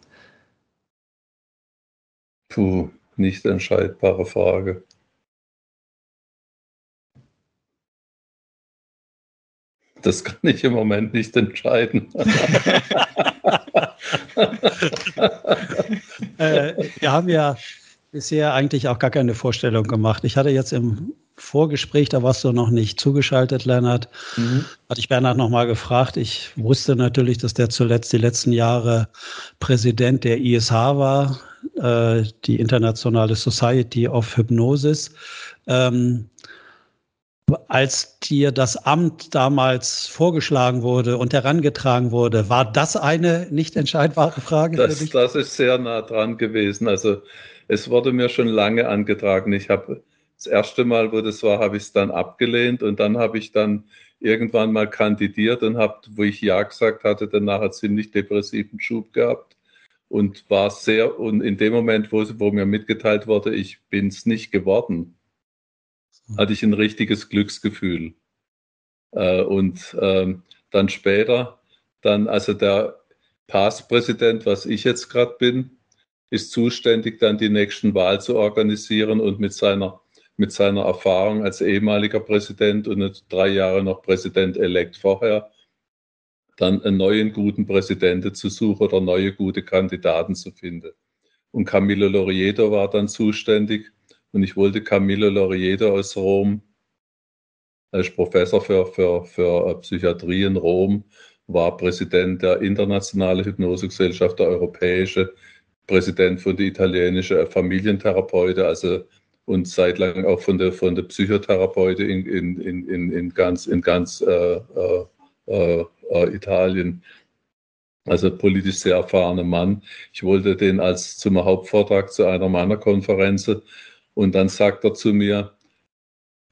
Puh, nicht entscheidbare Frage. Das kann ich im Moment nicht entscheiden. äh, wir haben ja bisher eigentlich auch gar keine Vorstellung gemacht. Ich hatte jetzt im Vorgespräch, da warst du noch nicht zugeschaltet, Lennart, mhm. hatte ich Bernhard nochmal gefragt. Ich wusste natürlich, dass der zuletzt die letzten Jahre Präsident der ISH war, äh, die Internationale Society of Hypnosis. Ähm, als dir das Amt damals vorgeschlagen wurde und herangetragen wurde, war das eine nicht entscheidbare Frage? Das, das ist sehr nah dran gewesen. Also es wurde mir schon lange angetragen. Ich habe das erste Mal, wo das war, habe ich es dann abgelehnt und dann habe ich dann irgendwann mal kandidiert und habe, wo ich Ja gesagt hatte, dann nachher ziemlich depressiven Schub gehabt und war sehr, und in dem Moment, wo, wo mir mitgeteilt wurde, ich bin es nicht geworden, hatte ich ein richtiges Glücksgefühl. Äh, und ähm, dann später, dann, also der Passpräsident, was ich jetzt gerade bin, ist zuständig, dann die nächsten Wahl zu organisieren und mit seiner mit seiner Erfahrung als ehemaliger Präsident und drei Jahre noch Präsident-elekt vorher, dann einen neuen guten Präsidenten zu suchen oder neue gute Kandidaten zu finden. Und Camillo Loriedo war dann zuständig und ich wollte Camillo Loriedo aus Rom, ist Professor für, für, für Psychiatrie in Rom, war Präsident der Internationalen Hypnosegesellschaft, der Europäische, Präsident von der italienischen Familientherapeute, also und zeitlang auch von der, von der Psychotherapeute in, in, in, in ganz, in ganz äh, äh, äh, Italien. Also politisch sehr erfahrener Mann. Ich wollte den als zum Hauptvortrag zu einer meiner Konferenzen und dann sagt er zu mir,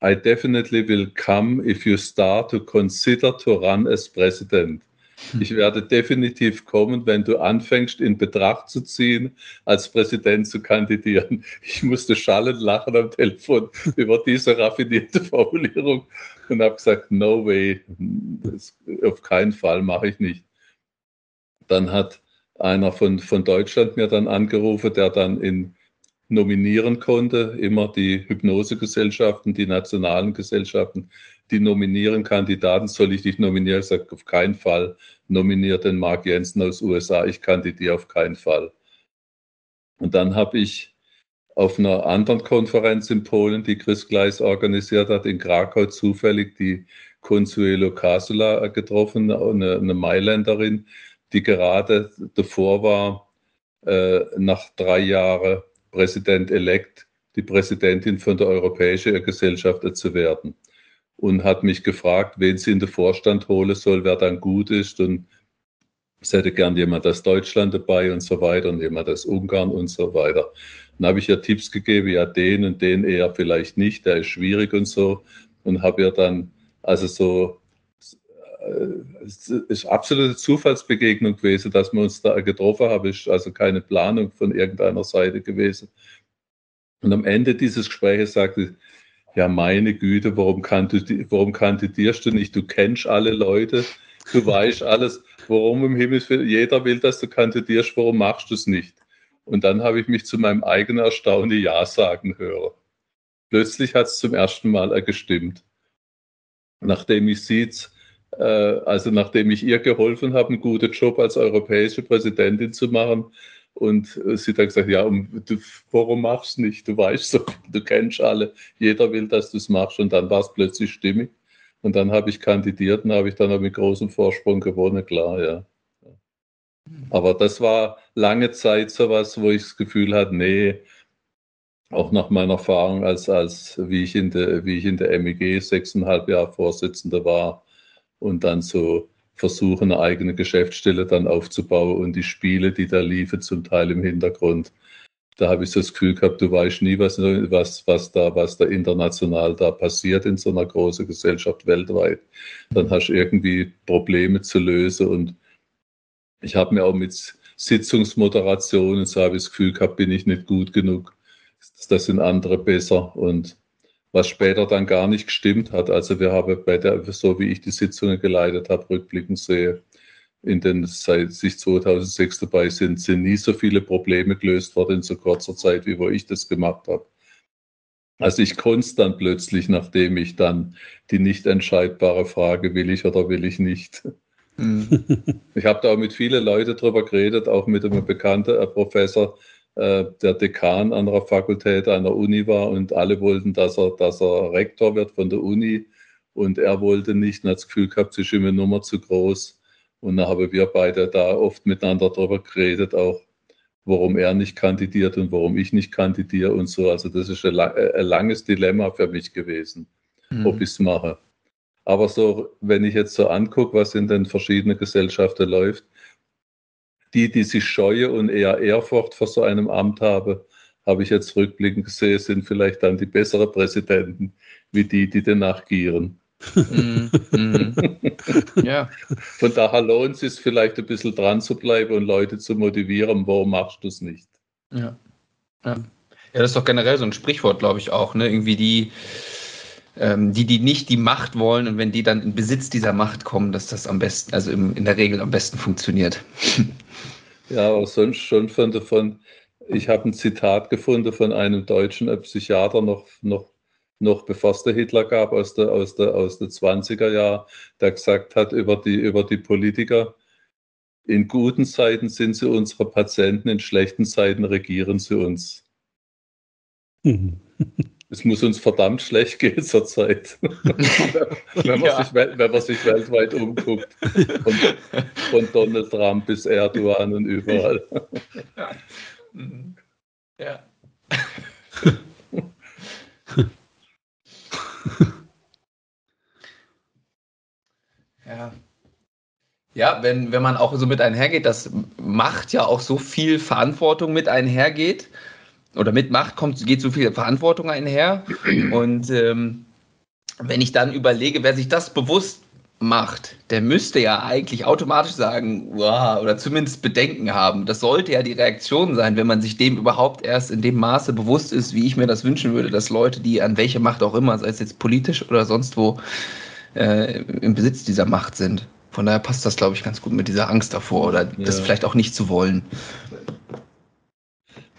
I definitely will come if you start to consider to run as president. Ich werde definitiv kommen, wenn du anfängst, in Betracht zu ziehen, als Präsident zu kandidieren. Ich musste schallend lachen am Telefon über diese raffinierte Formulierung und habe gesagt, no way, das, auf keinen Fall mache ich nicht. Dann hat einer von, von Deutschland mir dann angerufen, der dann in nominieren konnte, immer die Hypnosegesellschaften, die nationalen Gesellschaften, die nominieren Kandidaten, soll ich dich nominieren? Ich sage, auf keinen Fall. Nominiert den Mark Jensen aus USA, ich kandidiere auf keinen Fall. Und dann habe ich auf einer anderen Konferenz in Polen, die Chris Gleis organisiert hat, in Krakau zufällig die Consuelo Casula getroffen, eine, eine Mailänderin, die gerade davor war, äh, nach drei Jahren Präsident-elekt, die Präsidentin von der Europäischen Gesellschaft zu werden. Und hat mich gefragt, wen sie in den Vorstand holen soll, wer dann gut ist. Und es hätte gern jemand aus Deutschland dabei und so weiter und jemand aus Ungarn und so weiter. Dann habe ich ihr Tipps gegeben, ja, den und den eher vielleicht nicht, der ist schwierig und so. Und habe ihr dann, also so, es ist absolute Zufallsbegegnung gewesen, dass wir uns da getroffen haben, ist also keine Planung von irgendeiner Seite gewesen. Und am Ende dieses Gesprächs sagte sie, ja, meine Güte, warum, warum kandidierst du nicht? Du kennst alle Leute, du weißt alles. Warum im Himmel, jeder will, dass du kandidierst, warum machst du es nicht? Und dann habe ich mich zu meinem eigenen Erstaunen Ja sagen hören. Plötzlich hat es zum ersten Mal gestimmt. Nachdem ich sie, äh, also nachdem ich ihr geholfen habe, einen guten Job als europäische Präsidentin zu machen, und sie hat gesagt, ja, du, warum machst du nicht? Du weißt so, du kennst alle, jeder will, dass du es machst. Und dann war es plötzlich stimmig. Und dann habe ich kandidiert und habe ich dann auch mit großem Vorsprung gewonnen, klar, ja. Aber das war lange Zeit so was, wo ich das Gefühl hatte, nee, auch nach meiner Erfahrung als, als wie ich in der, wie ich in der MEG sechseinhalb Jahre Vorsitzender war und dann so versuchen, eine eigene Geschäftsstelle dann aufzubauen und die Spiele, die da liefen, zum Teil im Hintergrund. Da habe ich so das Gefühl gehabt, du weißt nie, was, was, was, da, was da international da passiert in so einer großen Gesellschaft weltweit. Dann hast du irgendwie Probleme zu lösen und ich habe mir auch mit Sitzungsmoderationen, so habe ich das Gefühl gehabt, bin ich nicht gut genug. Das sind andere besser und was später dann gar nicht gestimmt hat. Also wir haben bei der, so wie ich die Sitzungen geleitet habe, rückblickend sehe, in den seit sich 2006 dabei sind, sind nie so viele Probleme gelöst worden in so kurzer Zeit, wie wo ich das gemacht habe. Also ich konnte es dann plötzlich, nachdem ich dann die nicht entscheidbare Frage, will ich oder will ich nicht. Mhm. Ich habe da auch mit vielen Leuten drüber geredet, auch mit einem bekannten Professor, äh, der Dekan an der Fakultät einer Uni war und alle wollten, dass er, dass er Rektor wird von der Uni und er wollte nicht und hat das Gefühl gehabt, sie ist immer Nummer zu groß. Und dann haben wir beide da oft miteinander drüber geredet, auch warum er nicht kandidiert und warum ich nicht kandidiere und so. Also das ist ein, ein langes Dilemma für mich gewesen, mhm. ob ich es mache. Aber so, wenn ich jetzt so angucke, was in den verschiedenen Gesellschaften läuft, die, die sich scheue und eher Ehrfurcht vor so einem Amt haben, habe ich jetzt rückblickend gesehen, sind vielleicht dann die besseren Präsidenten, wie die, die danach gieren. mm, mm. ja. Von daher lohnt es sich vielleicht ein bisschen dran zu bleiben und Leute zu motivieren, warum machst du es nicht? Ja. ja. Ja, das ist doch generell so ein Sprichwort, glaube ich auch. Ne? Irgendwie die, ähm, die, die nicht die Macht wollen und wenn die dann in Besitz dieser Macht kommen, dass das am besten, also im, in der Regel am besten funktioniert. ja, aber sonst schon von davon, ich habe ein Zitat gefunden von einem deutschen Psychiater noch, noch, noch bevor es der Hitler gab, aus der, aus der, aus der 20er Jahren, der gesagt hat über die, über die Politiker, in guten Zeiten sind sie unsere Patienten, in schlechten Zeiten regieren sie uns. Es muss uns verdammt schlecht gehen zurzeit, wenn, man ja. sich, wenn man sich weltweit umguckt. Von, von Donald Trump bis Erdogan und überall. Ja. ja. ja. Ja, wenn, wenn man auch so mit einhergeht, das macht ja auch so viel Verantwortung mit einhergeht oder mit Macht kommt, geht so viel Verantwortung einher. Und ähm, wenn ich dann überlege, wer sich das bewusst macht, der müsste ja eigentlich automatisch sagen, wow, oder zumindest Bedenken haben. Das sollte ja die Reaktion sein, wenn man sich dem überhaupt erst in dem Maße bewusst ist, wie ich mir das wünschen würde, dass Leute, die an welche Macht auch immer, sei es jetzt politisch oder sonst wo, äh, im Besitz dieser Macht sind. Von daher passt das, glaube ich, ganz gut mit dieser Angst davor oder ja. das vielleicht auch nicht zu wollen.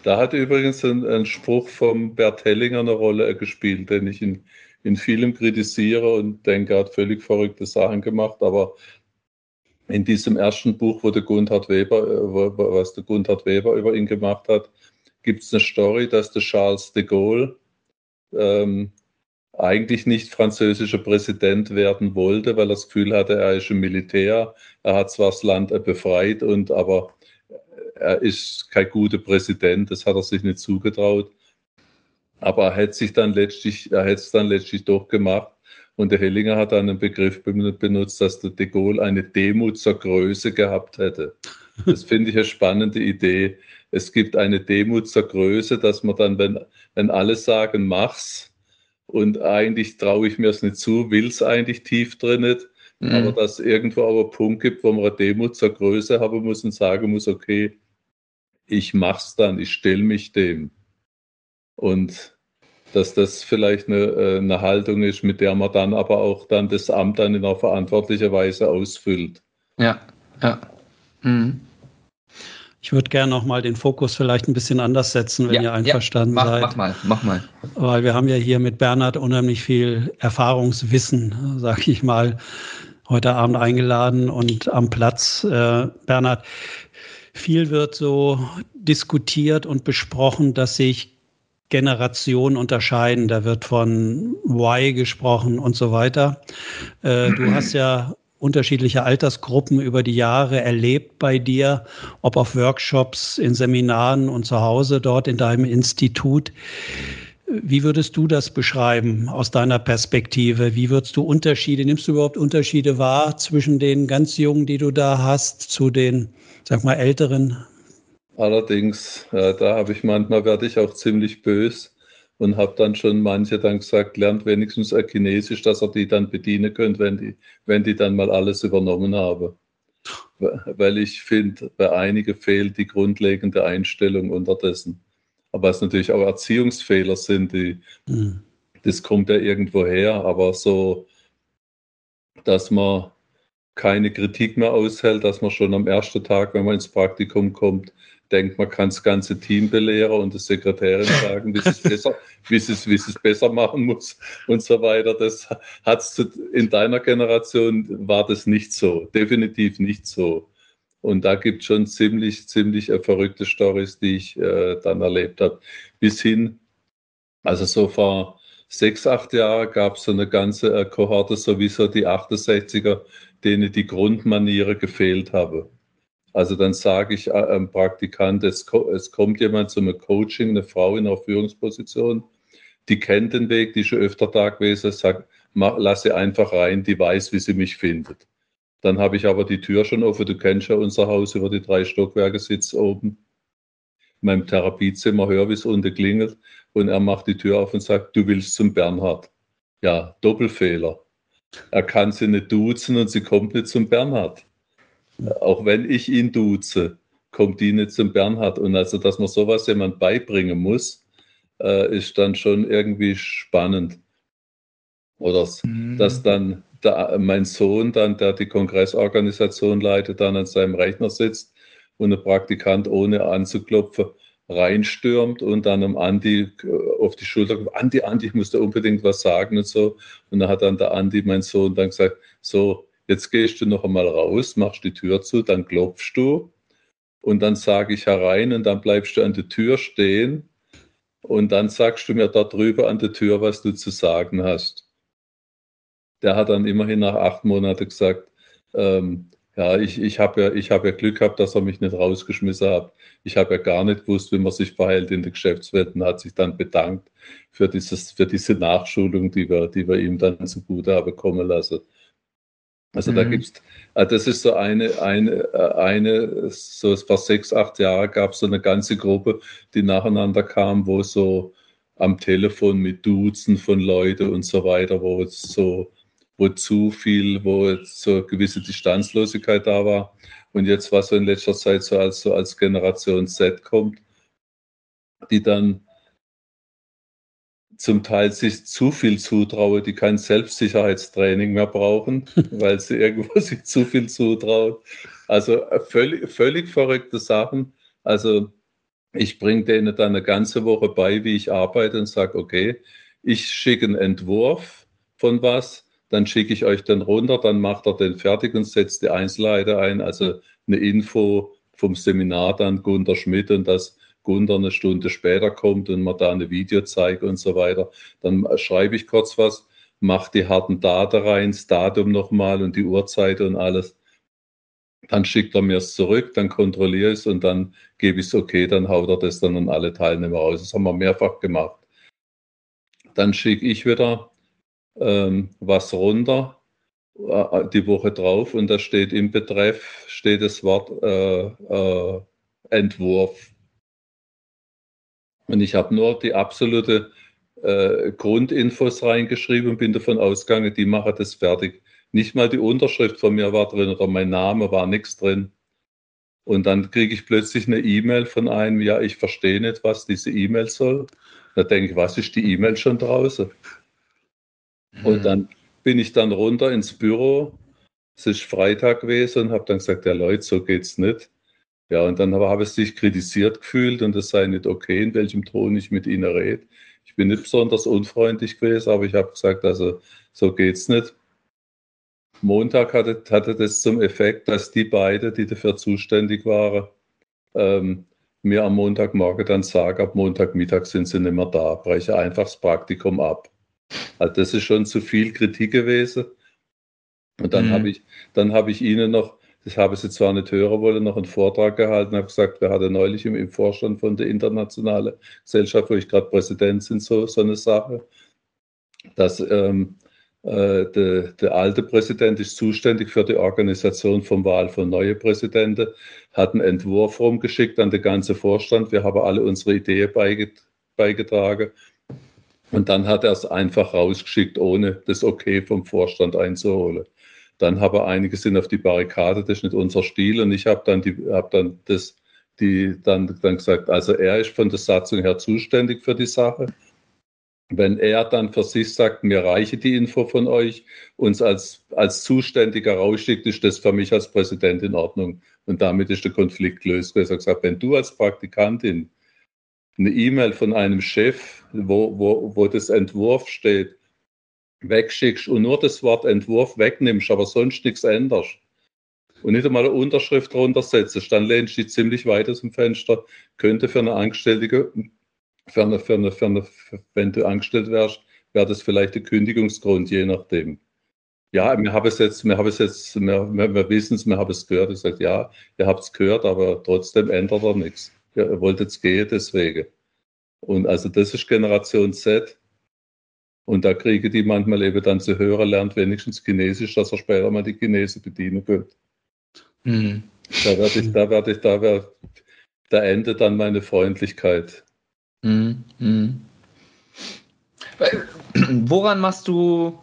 Da hat übrigens ein, ein Spruch vom Bert Hellinger eine Rolle gespielt, den ich in, in vielem kritisiere und denke, er hat völlig verrückte Sachen gemacht, aber in diesem ersten Buch, wo der Gunther Weber, äh, was der Gunther Weber über ihn gemacht hat, gibt es eine Story, dass der Charles de Gaulle ähm, eigentlich nicht französischer Präsident werden wollte, weil er das Gefühl hatte, er ist ein Militär, er hat zwar das Land befreit und aber er ist kein guter Präsident, das hat er sich nicht zugetraut. Aber er hätte sich dann letztlich, er hätte es dann letztlich doch gemacht. Und der Hellinger hat dann einen Begriff benutzt, dass der de Gaulle eine Demut zur Größe gehabt hätte. Das finde ich eine spannende Idee. Es gibt eine Demut zur Größe, dass man dann, wenn, wenn alle sagen, mach's, und eigentlich traue ich mir es nicht zu, will es eigentlich tief drin nicht, mhm. aber dass es irgendwo aber einen Punkt gibt, wo man eine Demut zur Größe haben muss und sagen muss, okay, ich mach's dann, ich stelle mich dem. Und dass das vielleicht eine, äh, eine Haltung ist, mit der man dann aber auch dann das Amt dann in einer verantwortlichen Weise ausfüllt. Ja, ja. Mhm. Ich würde gerne noch mal den Fokus vielleicht ein bisschen anders setzen, wenn ja, ihr einverstanden ja, mach, seid. Mach mal, mach mal. Weil wir haben ja hier mit Bernhard unheimlich viel Erfahrungswissen, sage ich mal, heute Abend eingeladen und am Platz. Äh, Bernhard, viel wird so diskutiert und besprochen, dass sich Generationen unterscheiden. Da wird von Y gesprochen und so weiter. Äh, du hast ja unterschiedliche Altersgruppen über die Jahre erlebt bei dir, ob auf Workshops, in Seminaren und zu Hause dort in deinem Institut. Wie würdest du das beschreiben aus deiner Perspektive? Wie würdest du Unterschiede, nimmst du überhaupt Unterschiede wahr zwischen den ganz Jungen, die du da hast, zu den sag mal, älteren? Allerdings, ja, da habe ich manchmal, werde ich auch ziemlich bös und habe dann schon manche dann gesagt, lernt wenigstens Chinesisch, dass ihr die dann bedienen könnt, wenn die, wenn die dann mal alles übernommen haben. Weil ich finde, bei einigen fehlt die grundlegende Einstellung unterdessen. Aber es natürlich auch Erziehungsfehler sind, die, mhm. das kommt ja irgendwo her, aber so, dass man keine Kritik mehr aushält, dass man schon am ersten Tag, wenn man ins Praktikum kommt, denkt, man kann das ganze Team belehren und der Sekretärin sagen, wie es besser, wie es, wie es besser machen muss und so weiter. Das hat's in deiner Generation war das nicht so, definitiv nicht so. Und da gibt es schon ziemlich, ziemlich äh, verrückte Stories, die ich äh, dann erlebt habe. Bis hin, also so vor sechs, acht Jahren gab es so eine ganze äh, Kohorte, sowieso die 68er, denen die Grundmaniere gefehlt habe. Also dann sage ich äh, einem Praktikant, es, es kommt jemand zu einem Coaching, eine Frau in einer Führungsposition, die kennt den Weg, die schon öfter da gewesen ist, sagt, lass sie einfach rein, die weiß, wie sie mich findet. Dann habe ich aber die Tür schon offen, du kennst ja unser Haus über die drei Stockwerke, sitzt oben meinem Therapiezimmer, höre, wie es unten klingelt und er macht die Tür auf und sagt, du willst zum Bernhard. Ja, Doppelfehler. Er kann sie nicht duzen und sie kommt nicht zum Bernhard. Auch wenn ich ihn duze, kommt die nicht zum Bernhard. Und also, dass man sowas jemand beibringen muss, äh, ist dann schon irgendwie spannend. Oder mhm. dass dann der, mein Sohn, dann, der die Kongressorganisation leitet, dann an seinem Rechner sitzt und ein Praktikant ohne anzuklopfen reinstürmt und dann am Andi äh, auf die Schulter kommt, Andi, Andi, ich muss da unbedingt was sagen und so. Und dann hat dann der Andi, mein Sohn, dann gesagt, so, jetzt gehst du noch einmal raus, machst die Tür zu, dann klopfst du und dann sage ich herein und dann bleibst du an der Tür stehen und dann sagst du mir da drüber an der Tür, was du zu sagen hast. Der hat dann immerhin nach acht Monaten gesagt, ähm, ja, ich, ich habe ja, hab ja Glück gehabt, dass er mich nicht rausgeschmissen hat. Ich habe ja gar nicht gewusst, wie man sich verhält in der Geschäftswelt und hat sich dann bedankt für, dieses, für diese Nachschulung, die wir, die wir ihm dann zugute haben kommen lassen. Also mhm. da gibt's, äh, das ist so eine, eine, äh, eine, so vor sechs, acht Jahren gab es so eine ganze Gruppe, die nacheinander kam, wo so am Telefon mit Duzen von Leuten und so weiter, wo es so, wo zu viel, wo so eine gewisse Distanzlosigkeit da war. Und jetzt, was so in letzter Zeit so als, so als Generation Z kommt, die dann zum Teil sich zu viel zutraue, die kein Selbstsicherheitstraining mehr brauchen, weil sie irgendwo sich zu viel zutrauen. Also äh, völlig, völlig verrückte Sachen. Also ich bringe denen dann eine ganze Woche bei, wie ich arbeite und sage, okay, ich schicke einen Entwurf von was, dann schicke ich euch den runter, dann macht er den fertig und setzt die Einzelheiten ein, also eine Info vom Seminar dann Gunter Schmidt und das Gunther eine Stunde später kommt und man da eine Video zeigt und so weiter, dann schreibe ich kurz was, mache die harten Daten rein, das Datum nochmal und die Uhrzeit und alles. Dann schickt er mir es zurück, dann kontrolliere ich es und dann gebe ich es okay, dann haut er das dann an alle Teilnehmer raus. Das haben wir mehrfach gemacht. Dann schicke ich wieder ähm, was runter äh, die Woche drauf und da steht im Betreff steht das Wort äh, äh, Entwurf. Und ich habe nur die absolute äh, Grundinfos reingeschrieben und bin davon ausgegangen, die machen das fertig. Nicht mal die Unterschrift von mir war drin oder mein Name war nichts drin. Und dann kriege ich plötzlich eine E-Mail von einem, ja, ich verstehe nicht, was diese E-Mail soll. Da denke ich, was ist die E-Mail schon draußen? Und dann bin ich dann runter ins Büro. Es ist Freitag gewesen und habe dann gesagt, ja Leute, so geht's nicht. Ja, und dann habe ich sich kritisiert gefühlt und es sei nicht okay, in welchem Ton ich mit ihnen rede. Ich bin nicht besonders unfreundlich gewesen, aber ich habe gesagt, also so geht's nicht. Montag hatte, hatte das zum Effekt, dass die beiden, die dafür zuständig waren, ähm, mir am Montagmorgen dann sagen, ab Montagmittag sind sie nicht mehr da, breche einfach das Praktikum ab. Also das ist schon zu viel Kritik gewesen. Und dann mhm. habe ich, dann habe ich ihnen noch das habe sie zwar nicht hören wollen, noch einen Vortrag gehalten, habe gesagt, wir hatten neulich im, im Vorstand von der Internationalen Gesellschaft, wo ich gerade Präsident bin, so, so eine Sache, dass ähm, äh, der, der alte Präsident ist zuständig für die Organisation von Wahl von neuen Präsidenten, hat einen Entwurf rumgeschickt an den ganzen Vorstand. Wir haben alle unsere Ideen beigetragen. Und dann hat er es einfach rausgeschickt, ohne das Okay vom Vorstand einzuholen. Dann haben einige sind auf die Barrikade, das ist nicht unser Stil. Und ich habe dann, die, hab dann, das, die, dann, dann gesagt, also er ist von der Satzung her zuständig für die Sache. wenn er dann für sich sagt, mir reiche die Info von euch, uns als, als Zuständiger rausschickt, ist das für mich als Präsident in Ordnung. Und damit ist der Konflikt gelöst. Er sagt, wenn du als Praktikantin eine E-Mail von einem Chef, wo, wo, wo das Entwurf steht, wegschickst und nur das Wort Entwurf wegnimmst, aber sonst nichts änderst und nicht einmal eine Unterschrift drunter setzt, dann lehnst du dich ziemlich weit aus dem Fenster, könnte für eine Angestellte, für eine, für eine, für eine, wenn du angestellt wärst, wäre das vielleicht der Kündigungsgrund, je nachdem. Ja, wir haben es jetzt, wir haben es jetzt, wir, wir, wir wissen es, wir haben es gehört. Ich sage, ja, ihr habt es gehört, aber trotzdem ändert er nichts. Ihr wollt jetzt gehen, deswegen. Und also das ist Generation Z. Und da kriege die manchmal eben dann zu hören, lernt wenigstens Chinesisch, dass er später mal die Chinesen bedienen könnte. Mhm. Da werde ich, da werde ich, da werde, da endet dann meine Freundlichkeit. Mhm. Mhm. Woran machst du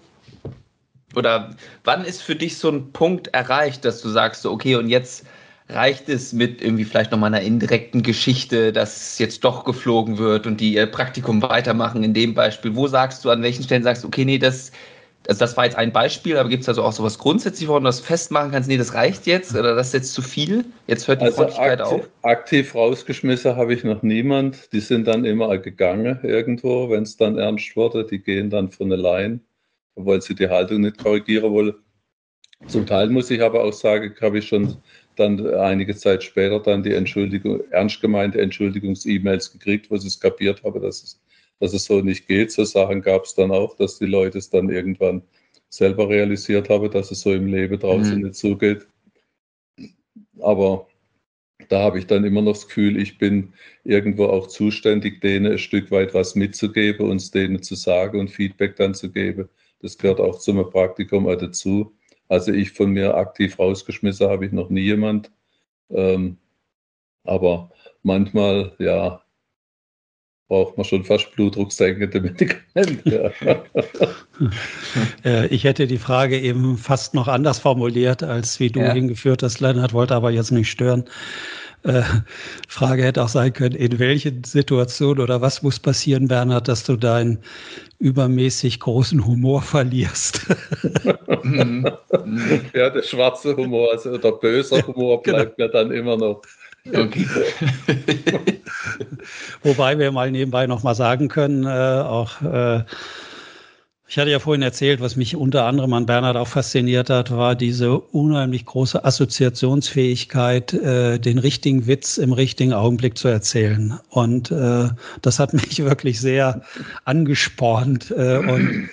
oder wann ist für dich so ein Punkt erreicht, dass du sagst, so, okay, und jetzt reicht es mit irgendwie vielleicht nochmal einer indirekten Geschichte, dass jetzt doch geflogen wird und die ihr Praktikum weitermachen in dem Beispiel? Wo sagst du, an welchen Stellen sagst du, okay, nee, das, also das war jetzt ein Beispiel, aber gibt es also auch sowas grundsätzlich, woran du das festmachen kannst, nee, das reicht jetzt oder das ist jetzt zu viel, jetzt hört die also Freundlichkeit aktiv, auf? Aktiv rausgeschmissen habe ich noch niemand, die sind dann immer gegangen irgendwo, wenn es dann ernst wurde, die gehen dann von allein, weil sie die Haltung nicht korrigieren wollen. Zum Teil muss ich aber auch sagen, habe ich schon dann einige Zeit später dann die Entschuldigung, ernst gemeinte Entschuldigungs-E-Mails gekriegt, wo sie es kapiert habe, dass es, dass es so nicht geht. So Sachen gab es dann auch, dass die Leute es dann irgendwann selber realisiert haben, dass es so im Leben draußen mhm. nicht zugeht. Aber da habe ich dann immer noch das Gefühl, ich bin irgendwo auch zuständig, denen ein Stück weit was mitzugeben, uns denen zu sagen und Feedback dann zu geben. Das gehört auch zum Praktikum dazu. Also ich von mir aktiv rausgeschmissen habe ich noch nie jemand. Ähm, aber manchmal, ja, braucht man schon fast blutdrucksenkende Medikamente. Ja. ich hätte die Frage eben fast noch anders formuliert, als wie du ja. hingeführt hast. Lennart wollte aber jetzt nicht stören. Äh, Frage hätte auch sein können, in welchen Situationen oder was muss passieren, Bernhard, dass du deinen übermäßig großen Humor verlierst? Ja, der schwarze Humor, also der böse Humor genau. bleibt genau. mir dann immer noch. Okay. Wobei wir mal nebenbei noch mal sagen können, äh, auch äh, ich hatte ja vorhin erzählt, was mich unter anderem an Bernhard auch fasziniert hat, war diese unheimlich große Assoziationsfähigkeit, äh, den richtigen Witz im richtigen Augenblick zu erzählen. Und äh, das hat mich wirklich sehr angespornt. Äh, und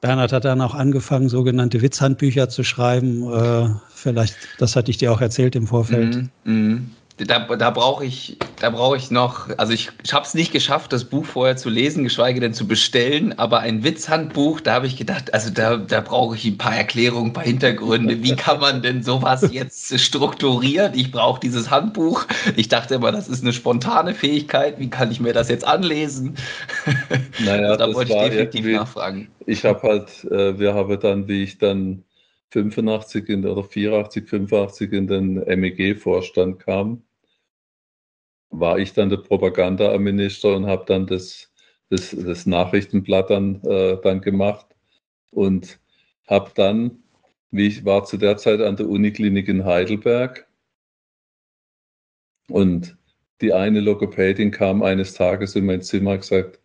Bernhard hat dann auch angefangen, sogenannte Witzhandbücher zu schreiben. Äh, vielleicht, das hatte ich dir auch erzählt im Vorfeld. Mm, mm da, da brauche ich, da brauche ich noch, also ich, ich habe es nicht geschafft, das Buch vorher zu lesen, geschweige denn zu bestellen, aber ein Witzhandbuch, da habe ich gedacht, also da, da brauche ich ein paar Erklärungen, ein paar Hintergründe. Wie kann man denn sowas jetzt strukturieren? Ich brauche dieses Handbuch. Ich dachte immer, das ist eine spontane Fähigkeit. Wie kann ich mir das jetzt anlesen? Naja, also da wollte ich definitiv nachfragen. Ich habe halt, äh, wir haben dann, wie ich dann 85 in, oder 84, 85 in den MEG-Vorstand kam, war ich dann der Propagandaminister und habe dann das, das, das, Nachrichtenblatt dann, äh, dann gemacht und habe dann, wie ich war zu der Zeit an der Uniklinik in Heidelberg und die eine Logopädin kam eines Tages in mein Zimmer und gesagt,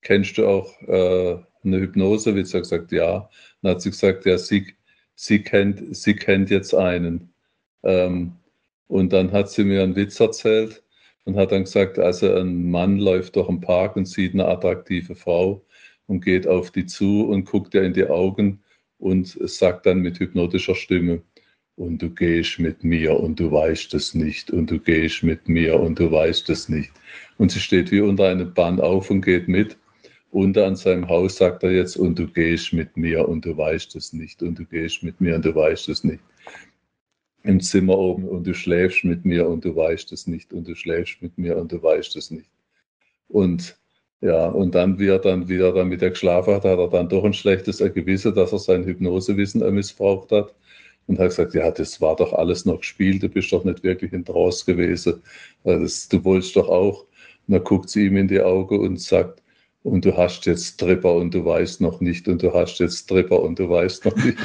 kennst du auch äh, eine Hypnose? Wie sie gesagt, ja. Dann hat sie gesagt, ja, sie, sie kennt, sie kennt jetzt einen. Ähm, und dann hat sie mir einen Witz erzählt und hat dann gesagt, also ein Mann läuft durch den Park und sieht eine attraktive Frau und geht auf die zu und guckt ihr in die Augen und sagt dann mit hypnotischer Stimme, und du gehst mit mir und du weißt es nicht und du gehst mit mir und du weißt es nicht. Und sie steht wie unter einem Bann auf und geht mit unter an seinem Haus sagt er jetzt, und du gehst mit mir und du weißt es nicht, und du gehst mit mir und du weißt es nicht. Im Zimmer oben und du schläfst mit mir und du weißt es nicht, und du schläfst mit mir und du weißt es nicht. Und ja, und dann, wie er dann wieder dann mit der geschlafen hat, hat er dann doch ein schlechtes Gewissen, dass er sein Hypnosewissen missbraucht hat. Und hat gesagt, ja, das war doch alles noch gespielt, du bist doch nicht wirklich in Trance gewesen. Das, du wolltest doch auch. Und dann guckt sie ihm in die Augen und sagt, und du hast jetzt Tripper und du weißt noch nicht und du hast jetzt Tripper und du weißt noch nicht.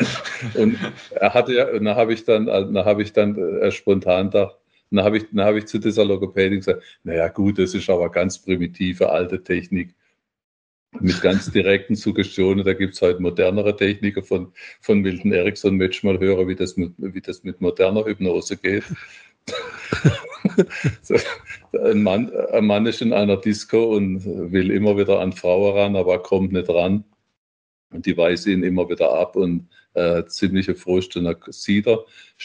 und er hatte ja, und da habe ich dann, da habe ich dann äh, spontan gedacht, dann habe ich, dann habe ich zu dieser Logopädin gesagt, naja gut, das ist aber ganz primitive alte Technik mit ganz direkten Suggestionen. Da gibt es heute modernere Techniken von, von Milton Erickson, möchte mal hören, wie das, mit, wie das mit moderner Hypnose geht. ein, Mann, ein Mann ist in einer Disco und will immer wieder an Frauen ran, aber kommt nicht ran. Und die weisen ihn immer wieder ab und äh, ziemliche Frust. Und dann sieht er,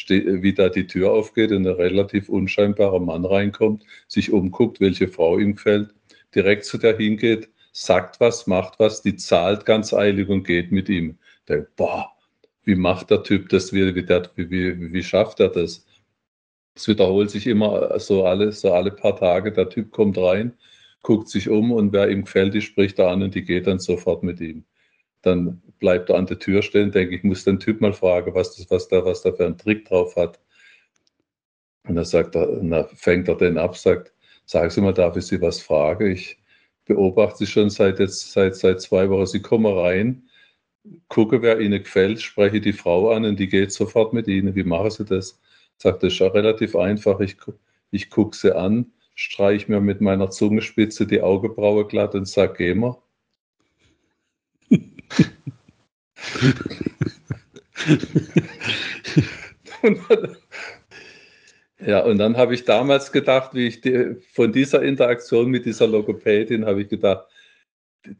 wie da die Tür aufgeht und ein relativ unscheinbarer Mann reinkommt, sich umguckt, welche Frau ihm gefällt, direkt zu der hingeht, sagt was, macht was, die zahlt ganz eilig und geht mit ihm. Der, boah, wie macht der Typ das? Wie, wie, wie, wie schafft er das? Es wiederholt sich immer so alle, so alle paar Tage. Der Typ kommt rein, guckt sich um und wer ihm gefällt, die spricht er an und die geht dann sofort mit ihm. Dann bleibt er an der Tür stehen, denke ich, muss den Typ mal fragen, was, das, was, der, was der für einen Trick drauf hat. Und dann sagt er, dann fängt er den ab, sagt, sagen Sie mal, darf ich Sie was fragen? Ich beobachte Sie schon seit jetzt, seit, seit zwei Wochen. Sie kommen rein, gucke, wer Ihnen gefällt, spreche die Frau an und die geht sofort mit Ihnen. Wie machen Sie das? Sagt, das ist ja relativ einfach. Ich, ich gucke sie an, streiche mir mit meiner Zungenspitze die Augenbraue glatt und sage, geh mal. ja, und dann habe ich damals gedacht, wie ich die, von dieser Interaktion mit dieser Logopädin habe ich gedacht,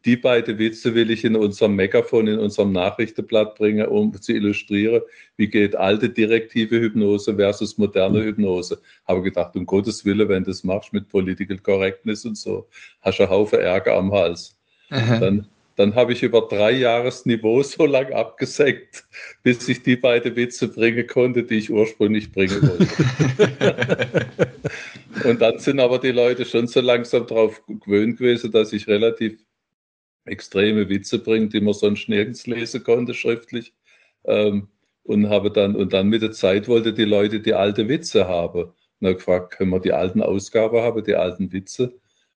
die beiden Witze will ich in unserem Megafon, in unserem Nachrichtenblatt bringen, um zu illustrieren, wie geht alte direktive Hypnose versus moderne Hypnose. Habe gedacht, um Gottes Willen, wenn du das machst mit Political Correctness und so, hast du einen Haufen Ärger am Hals. Dann, dann habe ich über drei Jahres Niveau so lang abgesenkt, bis ich die beiden Witze bringen konnte, die ich ursprünglich bringen wollte. und dann sind aber die Leute schon so langsam darauf gewöhnt gewesen, dass ich relativ extreme Witze bringt, die man sonst nirgends lesen konnte schriftlich. Ähm, und habe dann, und dann mit der Zeit wollte die Leute die alte Witze haben. Und habe gefragt, können wir die alten Ausgaben haben, die alten Witze?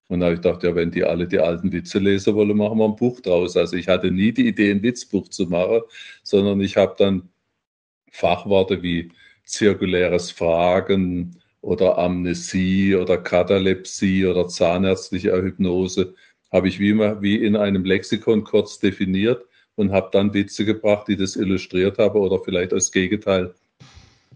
Und da habe ich gedacht, ja, wenn die alle die alten Witze lesen wollen, machen wir ein Buch draus. Also ich hatte nie die Idee, ein Witzbuch zu machen, sondern ich habe dann Fachworte wie zirkuläres Fragen oder Amnesie oder Katalepsie oder zahnärztliche Hypnose habe ich wie immer wie in einem Lexikon kurz definiert und habe dann Witze gebracht, die das illustriert habe oder vielleicht als Gegenteil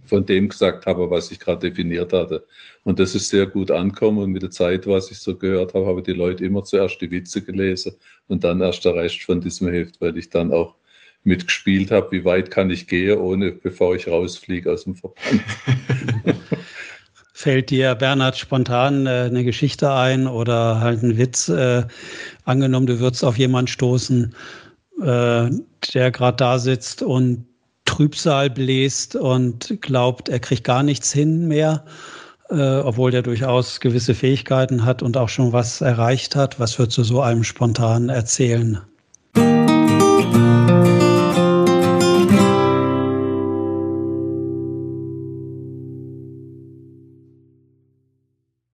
von dem gesagt habe, was ich gerade definiert hatte. Und das ist sehr gut ankommen und mit der Zeit, was ich so gehört habe, habe die Leute immer zuerst die Witze gelesen und dann erst der Rest von diesem Heft, weil ich dann auch mitgespielt habe, wie weit kann ich gehen, ohne bevor ich rausfliege aus dem Verband. Fällt dir, Bernhard, spontan äh, eine Geschichte ein oder halt ein Witz? Äh, angenommen, du würdest auf jemanden stoßen, äh, der gerade da sitzt und Trübsal bläst und glaubt, er kriegt gar nichts hin mehr, äh, obwohl der durchaus gewisse Fähigkeiten hat und auch schon was erreicht hat. Was würdest du so einem spontan erzählen?